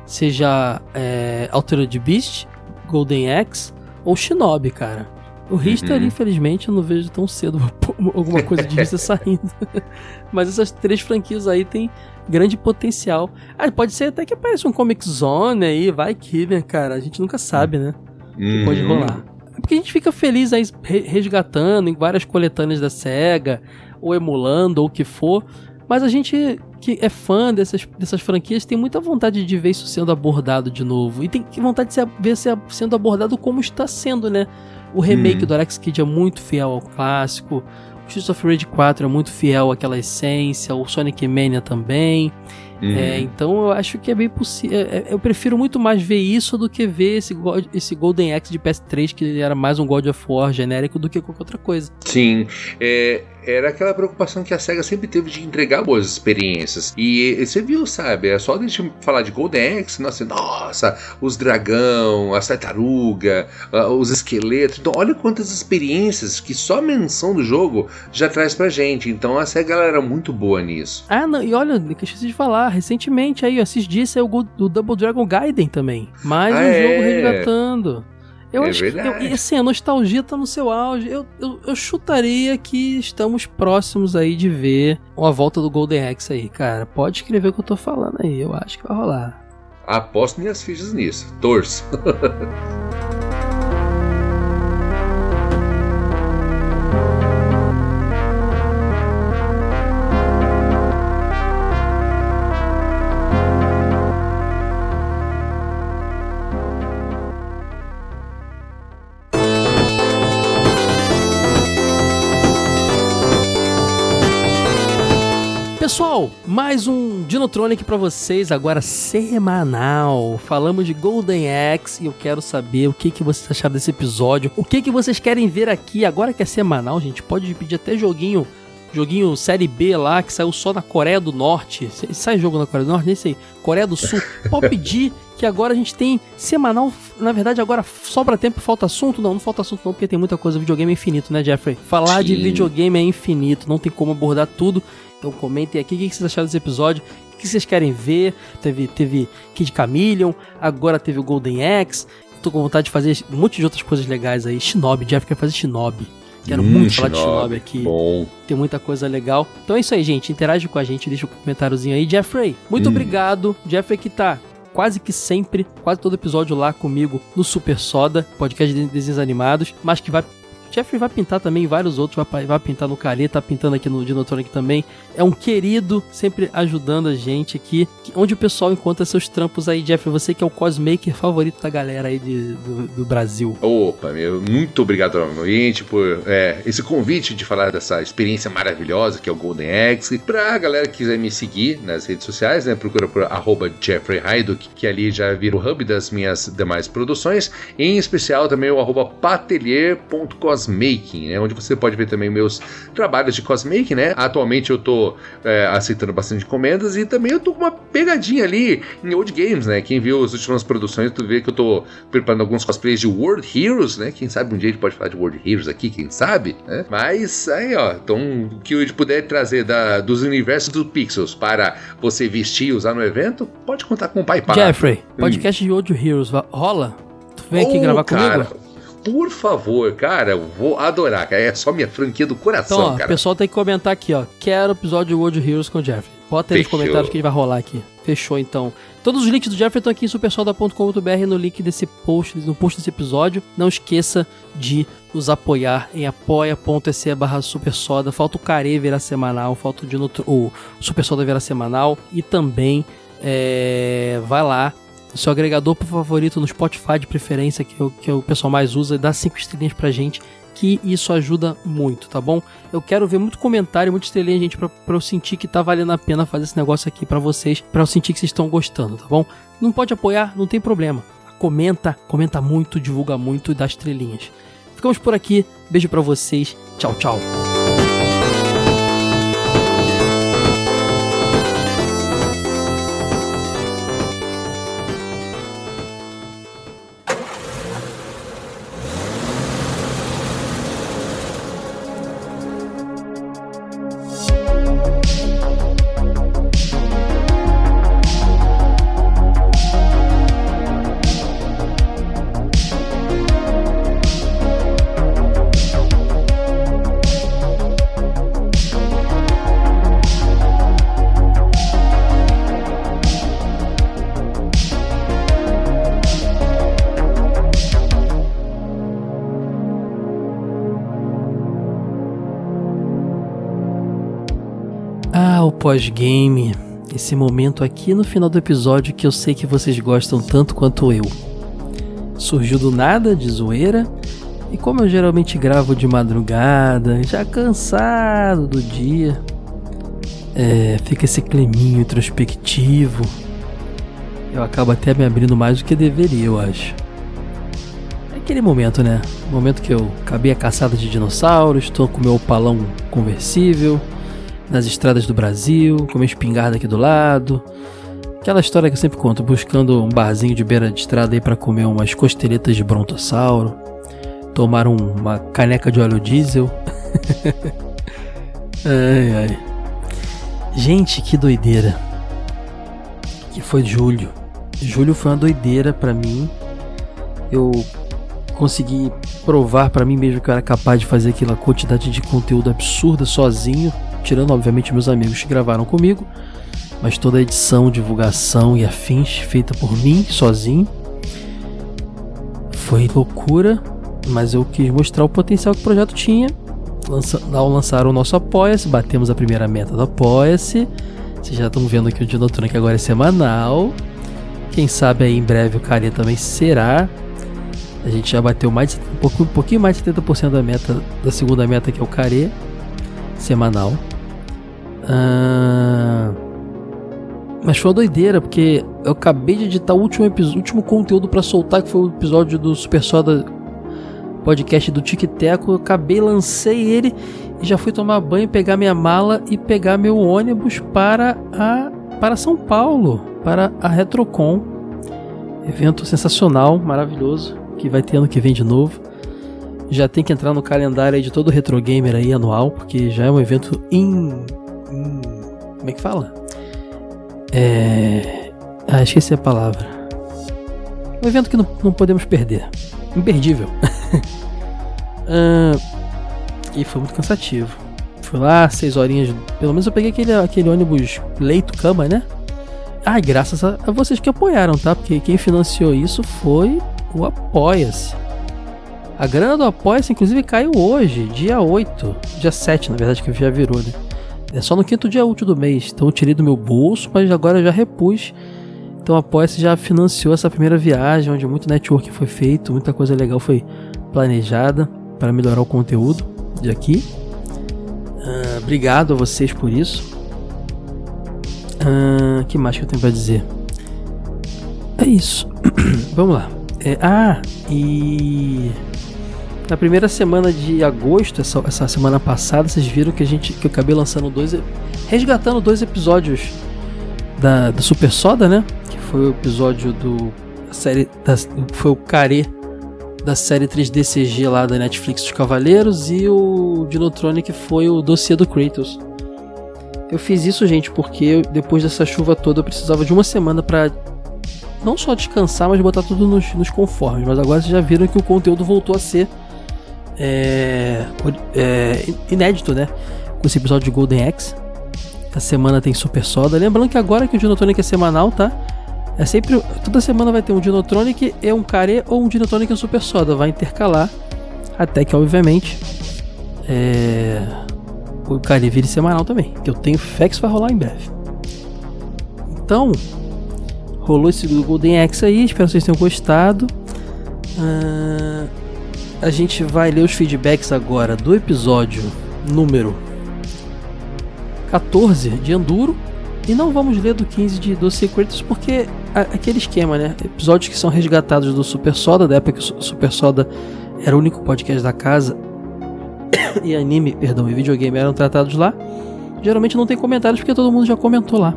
Seja é, Altered Beast, Golden Axe ou Shinobi, cara. O Richter, uhum. infelizmente, eu não vejo tão cedo alguma coisa de Richter saindo. Mas essas três franquias aí tem grande potencial. Ah, pode ser até que apareça um Comic Zone aí, vai que, né, cara? A gente nunca sabe, né? Uhum. Que pode uhum. rolar. É porque a gente fica feliz aí resgatando em várias coletâneas da SEGA, ou emulando, ou o que for. Mas a gente que é fã dessas, dessas franquias tem muita vontade de ver isso sendo abordado de novo. E tem vontade de se, ver se, sendo abordado como está sendo, né? O remake hum. do Alex Kidd é muito fiel ao clássico. O Streets of Rage 4 é muito fiel àquela essência. O Sonic Mania também. Uhum. É, então eu acho que é bem possível. É, é, eu prefiro muito mais ver isso do que ver esse, God, esse Golden Axe de PS3, que era mais um God of War genérico, do que qualquer outra coisa. Sim. É, era aquela preocupação que a SEGA sempre teve de entregar boas experiências. E, e você viu, sabe? É só a gente falar de Golden Axe, nossa, nossa, os dragão, a tartaruga, os esqueletos. Então, olha quantas experiências que só a menção do jogo já traz pra gente. Então, a SEGA era muito boa nisso. Ah, não, e olha, que esqueci de falar, recentemente aí, esses dias saiu o Double Dragon Gaiden também. Mais ah, um é? jogo resgatando. Eu é acho verdade. que. Eu, assim, a nostalgia tá no seu auge. Eu, eu, eu, chutaria que estamos próximos aí de ver uma volta do Golden Axe aí, cara. Pode escrever o que eu tô falando aí. Eu acho que vai rolar. Aposto minhas fichas nisso. Torço. Pessoal, mais um Dinotronic para vocês, agora semanal. Falamos de Golden Axe e eu quero saber o que, que vocês acharam desse episódio. O que, que vocês querem ver aqui agora que é semanal, gente. Pode pedir até joguinho joguinho Série B lá, que saiu só na Coreia do Norte. Sai jogo na Coreia do Norte? Nem sei. Coreia do Sul. Pode pedir que agora a gente tem semanal. Na verdade, agora sobra tempo e falta assunto? Não, não falta assunto não, porque tem muita coisa. Videogame é infinito, né, Jeffrey? Falar Sim. de videogame é infinito, não tem como abordar tudo. Então comentem aqui o que vocês acharam desse episódio, o que vocês querem ver. Teve, teve Kid Chameleon, agora teve o Golden Axe. Tô com vontade de fazer um monte de outras coisas legais aí. Shinobi, Jeff quer fazer Shinobi. Quero hum, muito falar de Shinobi aqui. Bom. Tem muita coisa legal. Então é isso aí, gente. Interage com a gente, deixa um comentáriozinho aí. Jeffrey, muito hum. obrigado. Jeffrey que tá quase que sempre, quase todo episódio lá comigo no Super Soda, podcast de desenhos animados, mas que vai Jeffrey vai pintar também vários outros, vai, vai pintar no Carê, tá pintando aqui no Dinotronic também. É um querido, sempre ajudando a gente aqui. Onde o pessoal encontra seus trampos aí, Jeffrey? Você que é o cosmaker favorito da galera aí de, do, do Brasil. Opa, meu, muito obrigado novamente por é, esse convite de falar dessa experiência maravilhosa que é o Golden Axe. Pra galera que quiser me seguir nas redes sociais, né, procura por arroba Jeffrey que ali já vira o hub das minhas demais produções. Em especial também o arroba patelier.cosmaker cosmaking, né? Onde você pode ver também meus trabalhos de cosmaking, né? Atualmente eu tô é, aceitando bastante encomendas e também eu tô com uma pegadinha ali em Old Games, né? Quem viu as últimas produções, tu vê que eu tô preparando alguns cosplays de World Heroes, né? Quem sabe um dia a gente pode falar de World Heroes aqui, quem sabe, né? Mas aí, ó, então o que eu puder trazer da, dos universos do Pixels para você vestir e usar no evento, pode contar com o pai Pato. Jeffrey, hum. podcast hum. de World Heroes, rola? Tu vem aqui oh, gravar cara, comigo? Por favor, cara, eu vou adorar, cara. É só minha franquia do coração, então, ó, cara. O pessoal tem que comentar aqui, ó. Quero episódio de World Heroes com o Jeff. Bota aí nos comentários que ele vai rolar aqui. Fechou, então. Todos os links do Jeff estão aqui em supersolda.com.br no link desse post, no post desse episódio. Não esqueça de nos apoiar em apoia.se barra supersoda. Falta o Care virar semanal, falta o, o Super Soda virar semanal. E também é, vai lá seu agregador favorito no Spotify de preferência, que, é o, que é o pessoal mais usa, dá cinco estrelinhas pra gente, que isso ajuda muito, tá bom? Eu quero ver muito comentário, muita estrelinha, gente, pra, pra eu sentir que tá valendo a pena fazer esse negócio aqui para vocês, pra eu sentir que vocês estão gostando, tá bom? Não pode apoiar, não tem problema. Comenta, comenta muito, divulga muito e dá estrelinhas. Ficamos por aqui, beijo para vocês, tchau, tchau. Pós-game, esse momento aqui no final do episódio que eu sei que vocês gostam tanto quanto eu. Surgiu do nada, de zoeira, e como eu geralmente gravo de madrugada, já cansado do dia, é, fica esse climinho introspectivo. Eu acabo até me abrindo mais do que deveria, eu acho. É aquele momento, né? Momento que eu acabei a caçada de dinossauros, estou com meu palão conversível nas estradas do Brasil, com uma espingarda aqui do lado. Aquela história que eu sempre conto, buscando um barzinho de beira de estrada aí para comer umas costeletas de brontossauro, tomar um, uma caneca de óleo diesel. ai, ai. Gente, que doideira. Que foi julho. Julho foi uma doideira para mim. Eu consegui provar para mim mesmo que eu era capaz de fazer aquela quantidade de conteúdo absurda sozinho, tirando obviamente meus amigos que gravaram comigo, mas toda a edição, divulgação e afins feita por mim sozinho. Foi loucura, mas eu quis mostrar o potencial que o projeto tinha. Lança, ao lançar o nosso Apoia-se, batemos a primeira meta do Apoia-se. Vocês já estão vendo aqui o Dinotronic agora é semanal. Quem sabe aí em breve o Carinha também será. A gente já bateu mais um, um pouquinho mais de 70% da meta da segunda meta que é o Care semanal. Ah, mas foi uma doideira, porque eu acabei de editar o último, último conteúdo para soltar, que foi o episódio do Super Soda podcast do Tic Teco. Eu acabei, lancei ele e já fui tomar banho, pegar minha mala e pegar meu ônibus para a para São Paulo, para a Retrocon. Evento sensacional, maravilhoso que vai ter ano que vem de novo. Já tem que entrar no calendário de todo retro gamer aí anual, porque já é um evento in, in como é que fala? É, ah, esqueci a palavra. Um evento que não, não podemos perder. Imperdível. ah, e foi muito cansativo. Fui lá, seis horinhas. Pelo menos eu peguei aquele, aquele ônibus leito-cama, né? Ai, graças a, a, vocês que apoiaram, tá? Porque quem financiou isso foi o Apoia-se. A grana do Apoia-se, inclusive, caiu hoje, dia 8. Dia 7, na verdade, que já virou, né? É só no quinto dia útil do mês. Então eu tirei do meu bolso, mas agora eu já repus. Então a Apoia-se já financiou essa primeira viagem, onde muito network foi feito, muita coisa legal foi planejada para melhorar o conteúdo de aqui. Uh, obrigado a vocês por isso. Uh, que mais que eu tenho para dizer? É isso. Vamos lá. É, ah, e na primeira semana de agosto, essa, essa, semana passada, vocês viram que a gente que eu acabei lançando dois, resgatando dois episódios da, da Super Soda, né? Que foi o episódio do série da, foi o Care da série 3D CG lá da Netflix dos Cavaleiros e o Dinotronic foi o dossiê do Kratos. Eu fiz isso, gente, porque depois dessa chuva toda eu precisava de uma semana para não só descansar, mas botar tudo nos, nos conformes. Mas agora vocês já viram que o conteúdo voltou a ser é, é, inédito, né? Com esse episódio de Golden Axe. A semana tem Super Soda. Lembrando que agora que o Dinotronic é semanal, tá? É sempre. Toda semana vai ter um Dinotronic e um Care ou um Dinotronic e um Super Soda. Vai intercalar. Até que, obviamente. É, o Care vire semanal também. Que eu tenho fé que isso vai rolar em breve. Então, rolou esse Golden Axe aí, espero que vocês tenham gostado. Uh, a gente vai ler os feedbacks agora do episódio número 14 de Enduro. E não vamos ler do 15 de do Secrets porque aquele esquema, né? Episódios que são resgatados do Super Soda, da época que o Super Soda era o único podcast da casa. e anime, perdão, e videogame eram tratados lá. Geralmente não tem comentários porque todo mundo já comentou lá.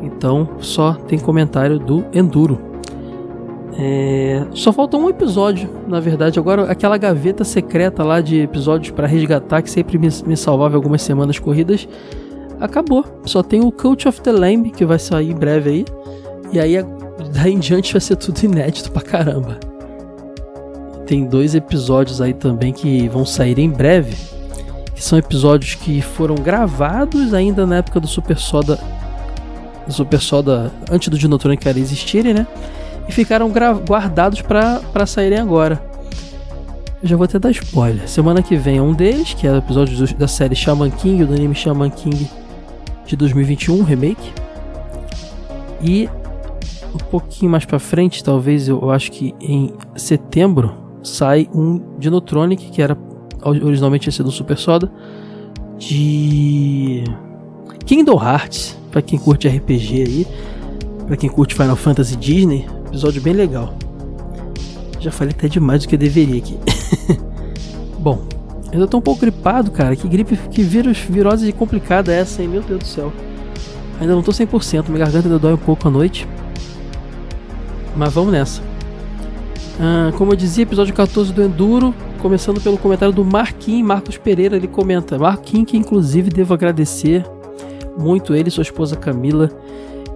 Então só tem comentário do Enduro. É... Só falta um episódio, na verdade. Agora, aquela gaveta secreta lá de episódios para resgatar, que sempre me, me salvava algumas semanas corridas, acabou. Só tem o Cult of the Lamb, que vai sair em breve aí. E aí, daí em diante, vai ser tudo inédito pra caramba. Tem dois episódios aí também que vão sair em breve. Que são episódios que foram gravados ainda na época do Super Soda Super Soda antes do Dinotronic existirem, né? E ficaram guardados para saírem agora. Já vou até dar spoiler. Semana que vem é um deles, que é o episódio do, da série Shaman King, do anime Shaman King de 2021, remake. E um pouquinho mais para frente, talvez eu acho que em setembro, sai um Dinotronic, que era originalmente tinha sido um Super Soda, de Kingdom Hearts para quem curte RPG aí, para quem curte Final Fantasy Disney, episódio bem legal. Já falei até demais do que eu deveria aqui. Bom, eu tô um pouco gripado, cara. Que gripe, que vírus, virose complicada é essa, hein? Meu Deus do céu. Ainda não tô 100%, minha garganta ainda dói um pouco à noite. Mas vamos nessa. Ah, como eu dizia, episódio 14 do Enduro, começando pelo comentário do Marquinhos, Marcos Pereira, ele comenta. Marquinhos, que inclusive devo agradecer muito ele e sua esposa Camila,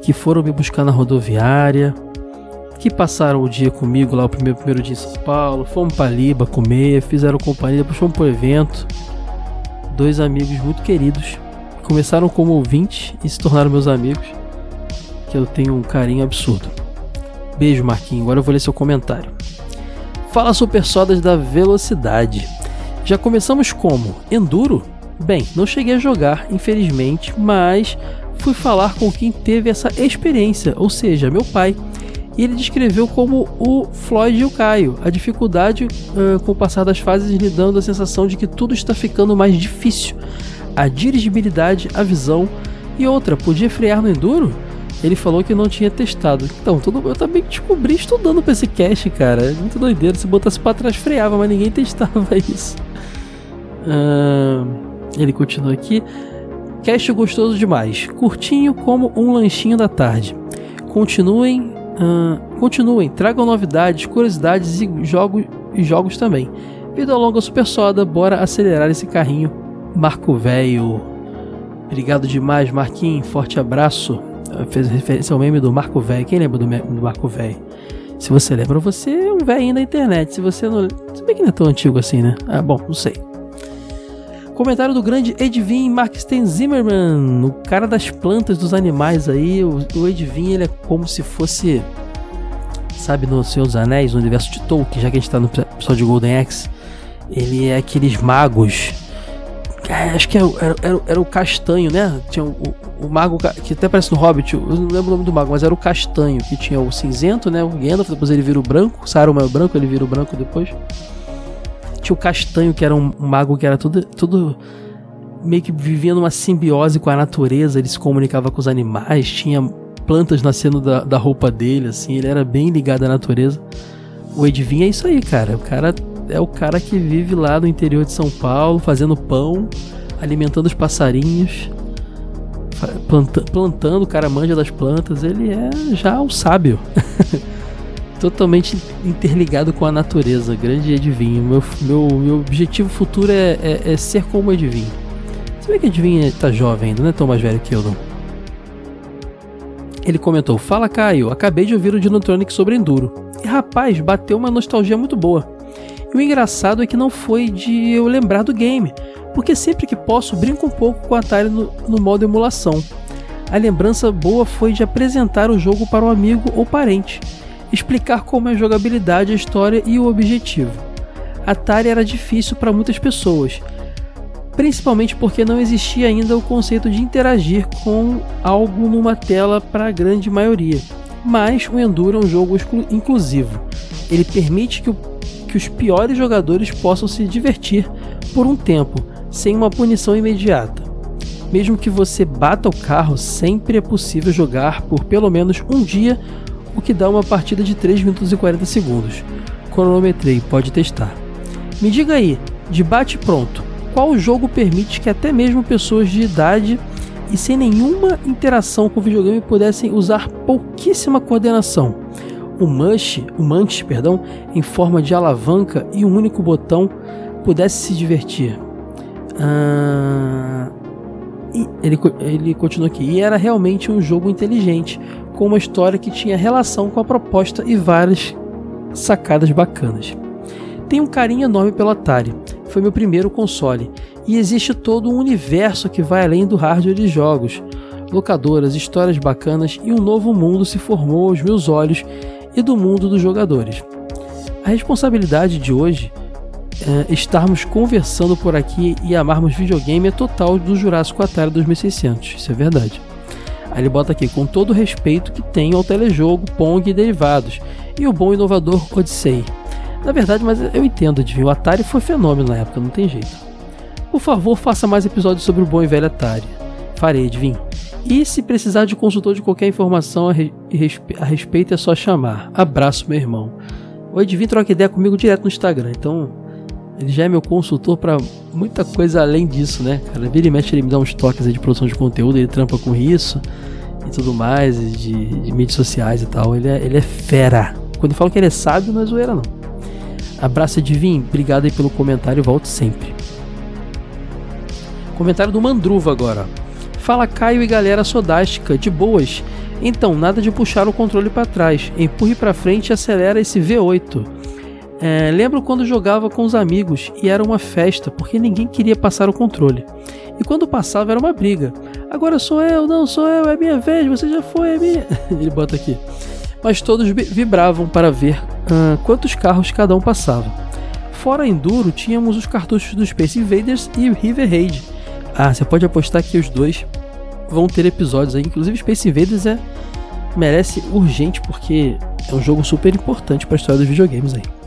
que foram me buscar na rodoviária, que passaram o dia comigo lá, o primeiro, primeiro dia em São Paulo. Fomos pra Liba comer, fizeram companhia, depois fomos pro evento. Dois amigos muito queridos. Começaram como ouvintes e se tornaram meus amigos. Que eu tenho um carinho absurdo. Beijo, Marquinhos. Agora eu vou ler seu comentário. Fala Super Sodas da Velocidade. Já começamos como? Enduro? Bem, não cheguei a jogar, infelizmente, mas fui falar com quem teve essa experiência, ou seja, meu pai. E ele descreveu como o Floyd e o Caio, a dificuldade uh, com o passar das fases lhe dando a sensação de que tudo está ficando mais difícil. A dirigibilidade, a visão e outra, podia frear no enduro? Ele falou que não tinha testado. Então, tudo, eu também descobri estudando pra esse cast, cara. É muito doideira. Se botasse pra trás, freava, mas ninguém testava isso. Uh, ele continua aqui. Cast gostoso demais. Curtinho como um lanchinho da tarde. Continuem. Uh, continuem, tragam novidades, curiosidades e, jogo, e jogos também. Vida longa super soda, bora acelerar esse carrinho. Marco Velho. Obrigado demais, Marquinhos. Forte abraço. Fez referência ao meme do Marco Velho. Quem lembra do, do Marco Velho? Se você lembra, você é um velhinho da internet. Se você não. Se bem que não é tão antigo assim, né? Ah, bom, não sei. Comentário do grande Edwin Markstein Zimmerman, o cara das plantas, dos animais aí. O, o Edwin, ele é como se fosse, sabe, no Senhor dos Anéis, no universo de Tolkien, já que a gente tá no episódio de Golden Axe. Ele é aqueles magos. É, acho que era, era, era, era, o castanho, né? Tinha o, o, o, mago que até parece no Hobbit, eu não lembro o nome do mago, mas era o castanho, que tinha o cinzento, né? O Gandalf, depois ele vira o branco. Saruman é o branco, ele vira o branco depois. Tinha o Castanho, que era um mago que era tudo, tudo meio que vivia numa simbiose com a natureza, ele se comunicava com os animais, tinha plantas nascendo da, da roupa dele, assim, ele era bem ligado à natureza. O Edvin é isso aí, cara. O cara é o cara que vive lá no interior de São Paulo, fazendo pão, alimentando os passarinhos, planta, plantando, o cara manja das plantas. Ele é já o sábio. totalmente interligado com a natureza. Grande Edvinho. Meu, meu, meu objetivo futuro é, é, é ser como Edvinho. Você vê que Edvinho tá jovem ainda, não é tão mais velho que eu, não. Ele comentou: Fala Caio, acabei de ouvir o Dinotronic sobre Enduro. E rapaz, bateu uma nostalgia muito boa. E o engraçado é que não foi de eu lembrar do game, porque sempre que posso brinco um pouco com o Atari no, no modo emulação. A lembrança boa foi de apresentar o jogo para um amigo ou parente explicar como é a jogabilidade, a história e o objetivo. Atari era difícil para muitas pessoas, principalmente porque não existia ainda o conceito de interagir com algo numa tela para a grande maioria. Mas o Enduro é um jogo inclusivo. Ele permite que, o, que os piores jogadores possam se divertir por um tempo, sem uma punição imediata. Mesmo que você bata o carro, sempre é possível jogar por pelo menos um dia o que dá uma partida de 3 minutos e 40 segundos. Cronometrei, pode testar. Me diga aí, de bate pronto, qual jogo permite que até mesmo pessoas de idade e sem nenhuma interação com o videogame pudessem usar pouquíssima coordenação? O Mush, o Manch, perdão, em forma de alavanca e um único botão pudesse se divertir. Ah, ele, ele continua aqui. E era realmente um jogo inteligente, com uma história que tinha relação com a proposta e várias sacadas bacanas. Tenho um carinho enorme pelo Atari, foi meu primeiro console, e existe todo um universo que vai além do hardware de jogos. Locadoras, histórias bacanas e um novo mundo se formou aos meus olhos e do mundo dos jogadores. A responsabilidade de hoje é estarmos conversando por aqui e amarmos videogame é total do Jurássico Atari 2600, isso é verdade. Aí ele bota aqui, com todo o respeito que tenho ao telejogo, Pong e derivados, e o bom inovador Odyssey. Na verdade, mas eu entendo, Edwin, o Atari foi fenômeno na época, não tem jeito. Por favor, faça mais episódios sobre o bom e velho Atari. Farei, Edwin. E se precisar de consultor de qualquer informação a, re a respeito, é só chamar. Abraço, meu irmão. O Edwin troca ideia comigo direto no Instagram, então ele já é meu consultor para muita coisa além disso, né, cara? Vira e mexe, ele me dá uns toques de produção de conteúdo, ele trampa com isso e tudo mais, de, de mídias sociais e tal. Ele é, ele é fera. Quando eu falo que ele é sábio, não é zoeira, não. Abraço, Edvin. Obrigado aí pelo comentário. Volto sempre. Comentário do Mandruva agora. Fala Caio e galera sodástica, de boas. Então, nada de puxar o controle para trás. Empurre para frente e acelera esse V8. É, lembro quando jogava com os amigos e era uma festa porque ninguém queria passar o controle. E quando passava era uma briga. Agora sou eu, não sou eu, é minha vez, você já foi, é minha. Ele bota aqui. Mas todos vibravam para ver uh, quantos carros cada um passava. Fora Enduro, tínhamos os cartuchos do Space Invaders e River Raid. Ah, você pode apostar que os dois vão ter episódios aí. Inclusive, Space Invaders é, merece urgente porque é um jogo super importante para a história dos videogames aí.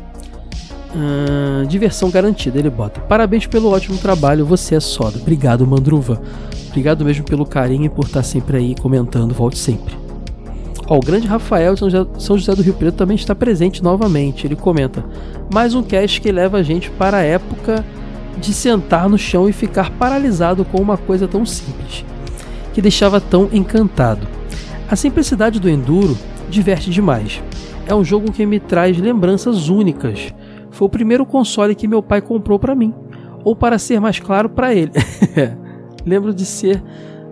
Uh, diversão garantida, ele bota. Parabéns pelo ótimo trabalho, você é soda. Obrigado, Mandruva. Obrigado mesmo pelo carinho e por estar sempre aí comentando. Volte sempre. Ó, o grande Rafael de São José do Rio Preto também está presente novamente. Ele comenta: mais um cast que leva a gente para a época de sentar no chão e ficar paralisado com uma coisa tão simples, que deixava tão encantado. A simplicidade do Enduro diverte demais. É um jogo que me traz lembranças únicas foi o primeiro console que meu pai comprou para mim, ou para ser mais claro, para ele. lembro de ser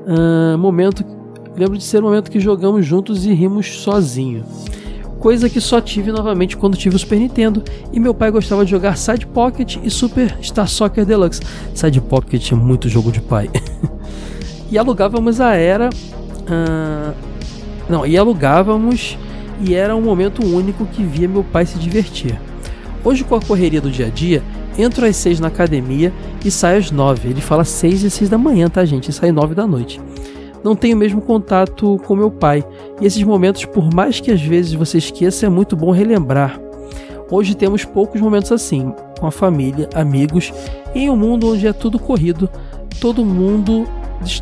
uh, momento, lembro de ser o momento que jogamos juntos e rimos sozinho. Coisa que só tive novamente quando tive o Super Nintendo e meu pai gostava de jogar Side Pocket e Super Star Soccer Deluxe. Side Pocket é muito jogo de pai. e alugávamos a era, uh, não, e alugávamos e era um momento único que via meu pai se divertir. Hoje, com a correria do dia a dia, entro às 6 na academia e saio às 9. Ele fala 6 e 6 da manhã, tá, gente? E sai 9 da noite. Não tenho o mesmo contato com meu pai, e esses momentos, por mais que às vezes você esqueça, é muito bom relembrar. Hoje temos poucos momentos assim, com a família, amigos, em um mundo onde é tudo corrido, todo mundo,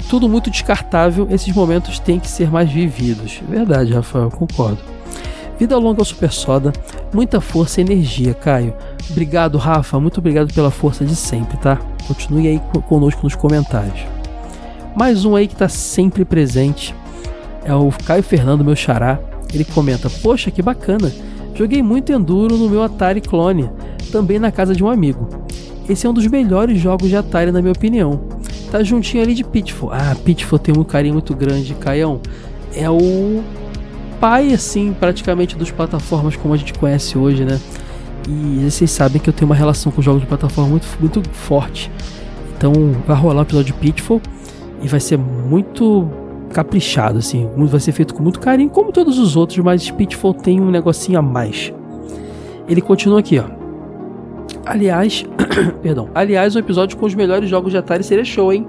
tudo muito descartável, esses momentos têm que ser mais vividos. Verdade, Rafael, concordo. Vida longa ao Super Soda, muita força e energia, Caio. Obrigado, Rafa, muito obrigado pela força de sempre, tá? Continue aí conosco nos comentários. Mais um aí que tá sempre presente é o Caio Fernando, meu xará. Ele comenta: Poxa, que bacana! Joguei muito Enduro no meu Atari Clone, também na casa de um amigo. Esse é um dos melhores jogos de Atari, na minha opinião. Tá juntinho ali de Pitfall. Ah, Pitfall tem um carinho muito grande, Caião. É o pai, assim, praticamente dos plataformas como a gente conhece hoje, né? E vocês sabem que eu tenho uma relação com jogos de plataforma muito, muito forte. Então vai rolar um episódio de Pitfall e vai ser muito caprichado, assim. Vai ser feito com muito carinho, como todos os outros, mas Pitfall tem um negocinho a mais. Ele continua aqui, ó. Aliás, perdão. Aliás, um episódio com os melhores jogos de Atari seria show, hein?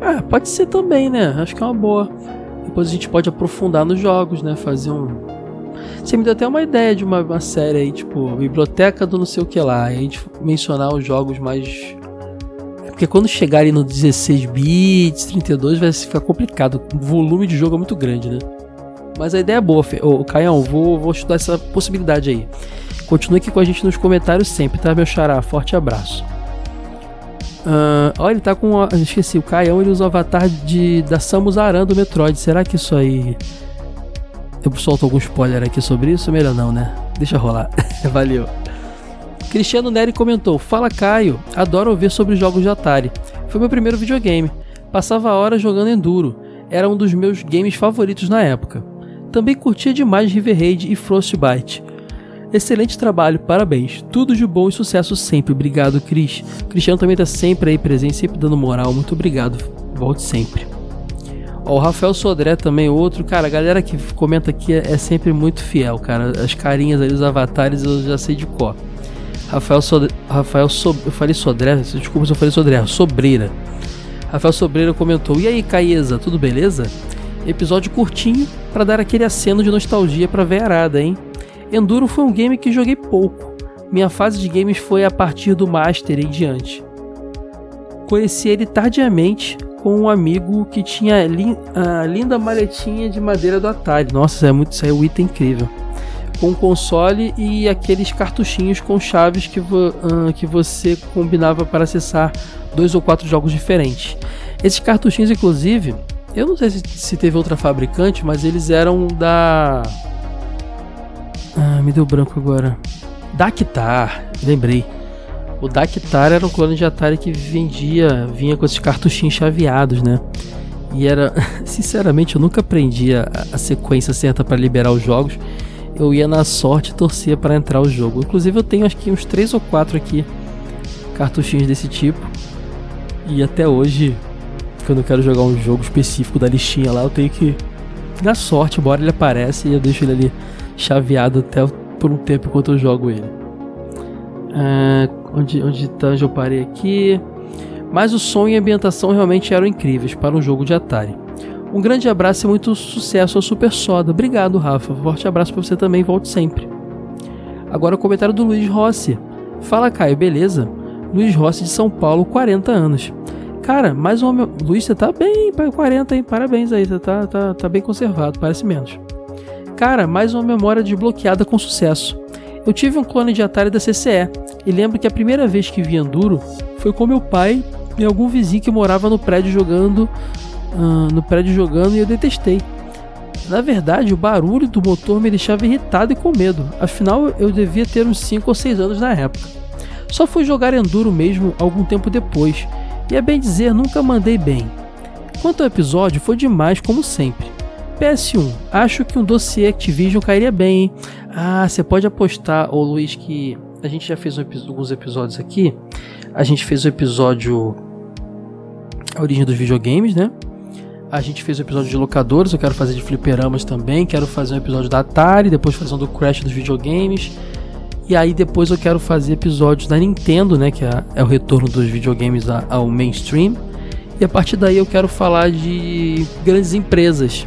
Ah, pode ser também, né? Acho que é uma boa. Depois a gente pode aprofundar nos jogos, né? Fazer um. Você me deu até uma ideia de uma, uma série aí, tipo, biblioteca do não sei o que lá. A gente mencionar os jogos mais. É porque quando chegarem no 16 bits, 32, vai ficar complicado. O volume de jogo é muito grande, né? Mas a ideia é boa, Ô, oh, Caião, vou, vou estudar essa possibilidade aí. Continue aqui com a gente nos comentários sempre, tá, meu xará? Forte abraço. Uh, olha, ele tá com. Esqueci, o Caião ele usa o avatar de, da Samus Aran do Metroid. Será que isso aí. Eu solto algum spoiler aqui sobre isso? Melhor não, né? Deixa rolar. Valeu. Cristiano Neri comentou: Fala Caio, adoro ouvir sobre jogos de Atari. Foi meu primeiro videogame. Passava horas jogando Enduro. Era um dos meus games favoritos na época. Também curtia demais River Raid e Frostbite. Excelente trabalho, parabéns. Tudo de bom e sucesso sempre. Obrigado, Cris. Cristiano também tá sempre aí presente, sempre dando moral. Muito obrigado. Volte sempre. Ó, o Rafael Sodré também, outro. Cara, a galera que comenta aqui é, é sempre muito fiel, cara. As carinhas ali, os avatares, eu já sei de cor. Rafael Sodré. Rafael so, Eu falei Sodré, desculpa se eu falei Sodré. Sobreira. Rafael Sobreira comentou: E aí, Caesa, tudo beleza? Episódio curtinho para dar aquele aceno de nostalgia pra veiarada, hein? Enduro foi um game que joguei pouco. Minha fase de games foi a partir do Master em diante. Conheci ele tardiamente com um amigo que tinha a linda maletinha de madeira do Atari. Nossa, é muito, isso é um item incrível. Com um console e aqueles cartuchinhos com chaves que, vo uh, que você combinava para acessar dois ou quatro jogos diferentes. Esses cartuchinhos, inclusive, eu não sei se, se teve outra fabricante, mas eles eram da ah, me deu branco agora. Dactar, lembrei. O Dactar era um clone de Atari que vendia, vinha com esses cartuchinhos chaveados, né? E era, sinceramente, eu nunca aprendi a, a sequência certa para liberar os jogos. Eu ia na sorte e torcia para entrar o jogo. Inclusive eu tenho acho que uns 3 ou 4 aqui cartuchinhos desse tipo. E até hoje, quando eu quero jogar um jogo específico da listinha lá, eu tenho que na sorte, embora ele aparece e eu deixo ele ali chaveado até por um tempo enquanto eu jogo ele. Ah, onde, onde tá, eu parei aqui? Mas o som e a ambientação realmente eram incríveis para um jogo de Atari. Um grande abraço e muito sucesso ao Super Soda. Obrigado, Rafa. Forte abraço para você também, volte sempre. Agora o comentário do Luiz Rossi. Fala, Caio, beleza? Luiz Rossi de São Paulo, 40 anos. Cara, mais um homem. Luiz, você tá bem, 40, hein? Parabéns aí, você tá, tá, tá bem conservado, parece menos. Cara, mais uma memória desbloqueada com sucesso. Eu tive um clone de Atari da CCE e lembro que a primeira vez que vi Enduro foi com meu pai e algum vizinho que morava no prédio jogando. Uh, no prédio jogando e eu detestei. Na verdade, o barulho do motor me deixava irritado e com medo, afinal eu devia ter uns 5 ou 6 anos na época. Só fui jogar Enduro mesmo algum tempo depois, e é bem dizer, nunca mandei bem. Quanto ao episódio, foi demais como sempre. PS1, acho que um dossiê Activision cairia bem, hein? Ah, você pode apostar, ô Luiz, que a gente já fez um, alguns episódios aqui. A gente fez o episódio A Origem dos Videogames, né? A gente fez o episódio de locadores, eu quero fazer de fliperamas também, quero fazer um episódio da Atari, depois fazer um do Crash dos videogames. E aí depois eu quero fazer episódios da Nintendo, né, que é, é o retorno dos videogames ao mainstream. E a partir daí eu quero falar de grandes empresas.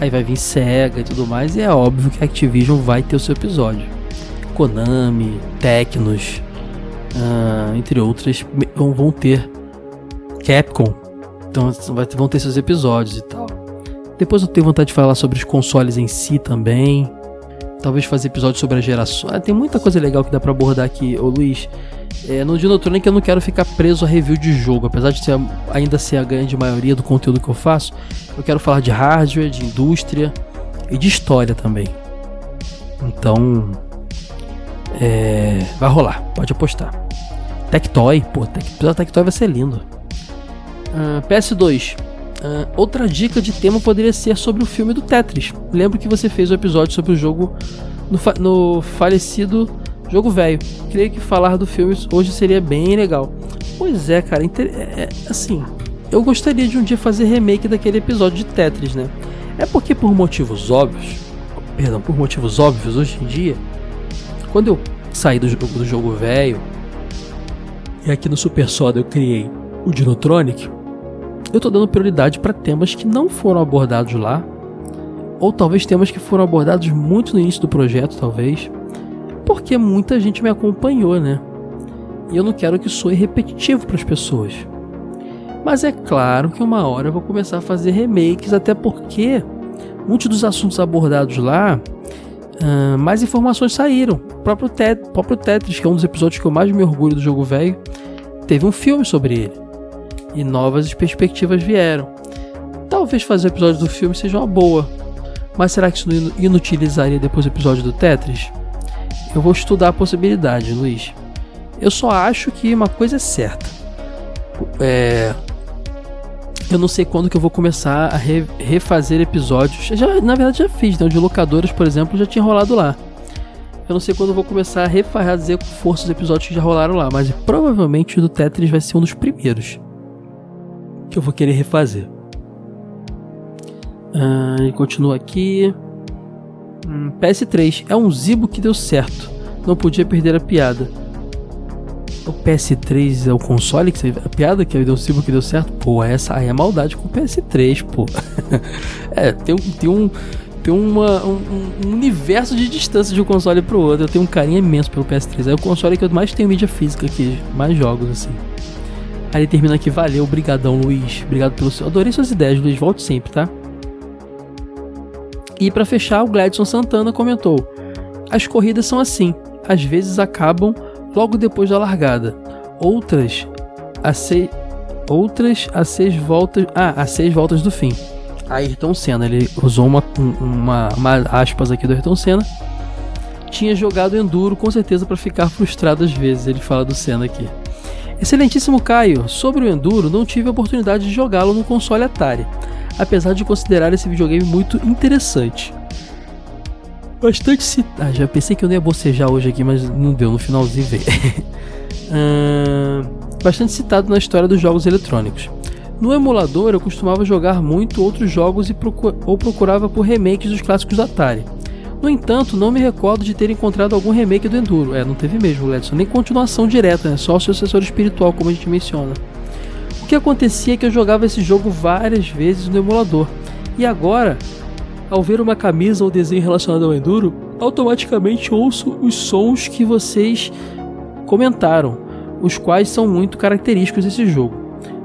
Aí vai vir Sega e tudo mais, e é óbvio que a Activision vai ter o seu episódio. Konami, Tecnos, uh, entre outras, vão ter Capcom então vão ter seus episódios e tal. Depois eu tenho vontade de falar sobre os consoles em si também. Talvez fazer episódios sobre a geração. Ah, tem muita coisa legal que dá para abordar aqui, ô Luiz. É, no Dinotronic eu não quero ficar preso a review de jogo, apesar de ser, ainda ser a grande maioria do conteúdo que eu faço. Eu quero falar de hardware, de indústria e de história também. Então, é, vai rolar, pode apostar. Tectoy, pô, episódio Tectoy vai ser lindo. Uh, ah, PS2. Uh, outra dica de tema poderia ser sobre o filme do Tetris. Lembro que você fez o um episódio sobre o jogo no, fa no falecido jogo velho. Creio que falar do filme hoje seria bem legal. Pois é, cara, é, é, assim, eu gostaria de um dia fazer remake daquele episódio de Tetris, né? É porque por motivos óbvios, perdão, por motivos óbvios hoje em dia, quando eu saí do do jogo velho e aqui no Super Soda eu criei o Dinotronic, eu tô dando prioridade para temas que não foram abordados lá, ou talvez temas que foram abordados muito no início do projeto, talvez, porque muita gente me acompanhou, né? E eu não quero que soe repetitivo para as pessoas. Mas é claro que uma hora eu vou começar a fazer remakes, até porque muitos dos assuntos abordados lá, uh, mais informações saíram. O próprio, Tet próprio Tetris, que é um dos episódios que eu mais me orgulho do jogo velho, teve um filme sobre ele e novas perspectivas vieram. Talvez fazer o episódio do filme seja uma boa, mas será que isso não inutilizaria depois o episódio do Tetris? Eu vou estudar a possibilidade, Luiz. Eu só acho que uma coisa é certa. É... Eu não sei quando que eu vou começar a re refazer episódios. Já, na verdade já fiz, né? O de locadoras, por exemplo, já tinha rolado lá. Eu não sei quando eu vou começar a refazer com força os episódios que já rolaram lá, mas provavelmente o do Tetris vai ser um dos primeiros que eu vou querer refazer. Ah, e continua aqui. Hum, PS3 é um zibo que deu certo. Não podia perder a piada. O PS3 é o console que a piada que deu zibo que deu certo? Pô, essa aí é maldade com o PS3, pô. é, tem, tem um tem uma, um, um, universo de distância de um console pro outro. Eu tenho um carinho imenso pelo PS3. É o console que eu mais tenho mídia física aqui, mais jogos assim. Aí ele termina aqui, valeu, brigadão Luiz, obrigado pelo seu... Adorei suas ideias, Luiz, volte sempre, tá? E para fechar, o Gladson Santana comentou: As corridas são assim, às vezes acabam logo depois da largada, outras a seis, outras a seis voltas, ah, a seis voltas do fim. Ayrton Senna, ele usou uma, uma, uma aspas aqui do Ayrton Senna. Tinha jogado enduro com certeza para ficar frustrado às vezes, ele fala do Senna aqui. Excelentíssimo Caio, sobre o Enduro, não tive a oportunidade de jogá-lo no console Atari. apesar de considerar esse videogame muito interessante. Bastante citado. Ah, já pensei que eu não ia bocejar hoje aqui, mas não deu, no finalzinho uh, bastante citado na história dos jogos eletrônicos. No emulador eu costumava jogar muito outros jogos e procur ou procurava por remakes dos clássicos da Atari. No entanto, não me recordo de ter encontrado algum remake do Enduro. É, não teve mesmo, Ledson. Nem continuação direta, né? Só o sucessor espiritual, como a gente menciona. O que acontecia é que eu jogava esse jogo várias vezes no emulador. E agora, ao ver uma camisa ou desenho relacionado ao Enduro, automaticamente ouço os sons que vocês comentaram, os quais são muito característicos desse jogo,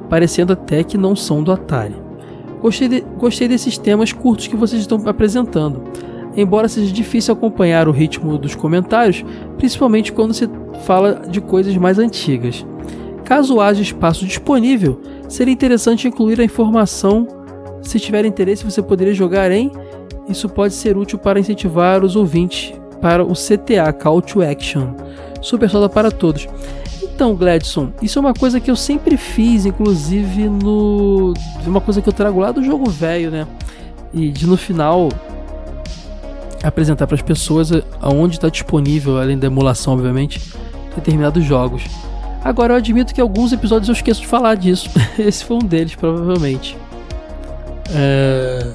parecendo até que não são do Atari. Gostei, de, gostei desses temas curtos que vocês estão apresentando embora seja difícil acompanhar o ritmo dos comentários, principalmente quando se fala de coisas mais antigas. Caso haja espaço disponível, seria interessante incluir a informação. Se tiver interesse, você poderia jogar em. Isso pode ser útil para incentivar os ouvintes para o CTA Call to Action. Super Soda para todos. Então, Gladson, isso é uma coisa que eu sempre fiz, inclusive no. Uma coisa que eu trago lá do jogo velho, né? E de no final apresentar para as pessoas aonde está disponível, além da emulação, obviamente, determinados jogos. Agora eu admito que alguns episódios eu esqueço de falar disso. Esse foi um deles, provavelmente. É...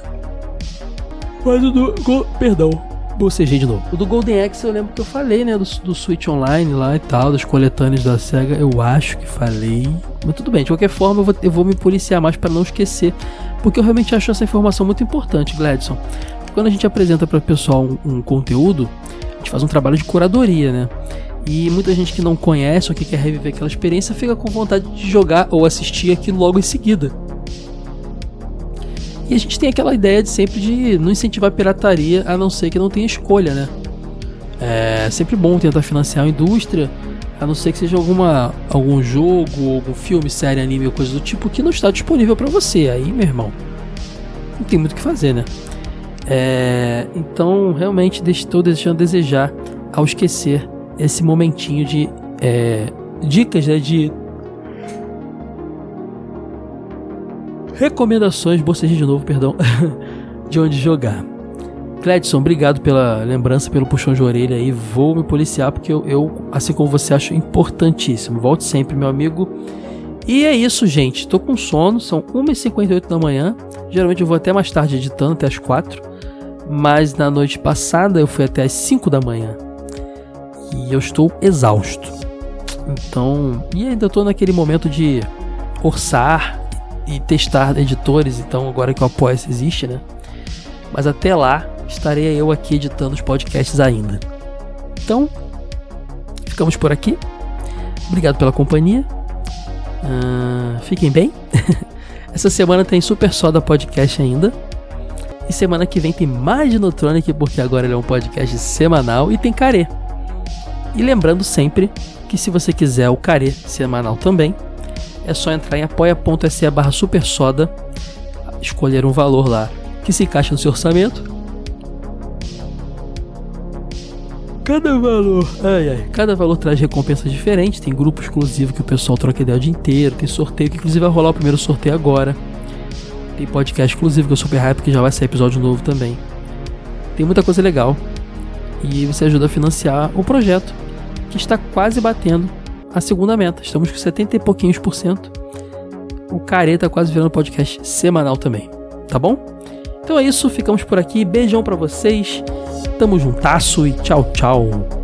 Mas o do. Go... Perdão, bocejei de novo. O do Golden Axe eu lembro que eu falei, né? Do, do Switch Online lá e tal, das coletâneas da SEGA. Eu acho que falei. Mas tudo bem, de qualquer forma eu vou, eu vou me policiar mais para não esquecer. Porque eu realmente acho essa informação muito importante, Gladson quando a gente apresenta para o pessoal um, um, conteúdo, a gente faz um trabalho de curadoria, né? E muita gente que não conhece ou que quer reviver aquela experiência fica com vontade de jogar ou assistir aquilo logo em seguida. E a gente tem aquela ideia de sempre de não incentivar a pirataria, a não ser que não tenha escolha, né? É sempre bom tentar financiar a indústria, a não ser que seja alguma, algum jogo, algum filme, série, anime ou coisa do tipo que não está disponível para você. Aí, meu irmão, não tem muito o que fazer, né? É, então, realmente estou deixando desejar ao esquecer esse momentinho de é, dicas né, de recomendações, bocejei de novo, perdão, de onde jogar. Cledson, obrigado pela lembrança, pelo puxão de orelha aí. Vou me policiar porque eu, eu, assim como você, acho importantíssimo. Volte sempre, meu amigo. E é isso, gente. Tô com sono, são 1h58 da manhã. Geralmente eu vou até mais tarde editando, até as 4 mas na noite passada eu fui até as 5 da manhã e eu estou exausto. Então, e ainda estou naquele momento de orçar e testar editores, então agora que o Apoia existe, né? Mas até lá estarei eu aqui editando os podcasts ainda. Então, ficamos por aqui. Obrigado pela companhia. Uh, fiquem bem. Essa semana tem Super Soda Podcast ainda. E semana que vem tem mais de Notronic, porque agora ele é um podcast semanal e tem carê. E lembrando sempre que se você quiser o carê semanal também, é só entrar em apoia.se barra supersoda, escolher um valor lá que se encaixa no seu orçamento. Cada valor, ai, ai, cada valor traz recompensas diferentes. Tem grupo exclusivo que o pessoal troca ideia o dia inteiro. Tem sorteio que inclusive vai rolar o primeiro sorteio agora. Tem podcast exclusivo que eu super hype que já vai sair episódio novo também. Tem muita coisa legal. E você ajuda a financiar o projeto, que está quase batendo a segunda meta. Estamos com 70 e pouquinhos por cento. O Careta quase virando podcast semanal também. Tá bom? Então é isso, ficamos por aqui. Beijão para vocês. Tamo juntasso e tchau, tchau.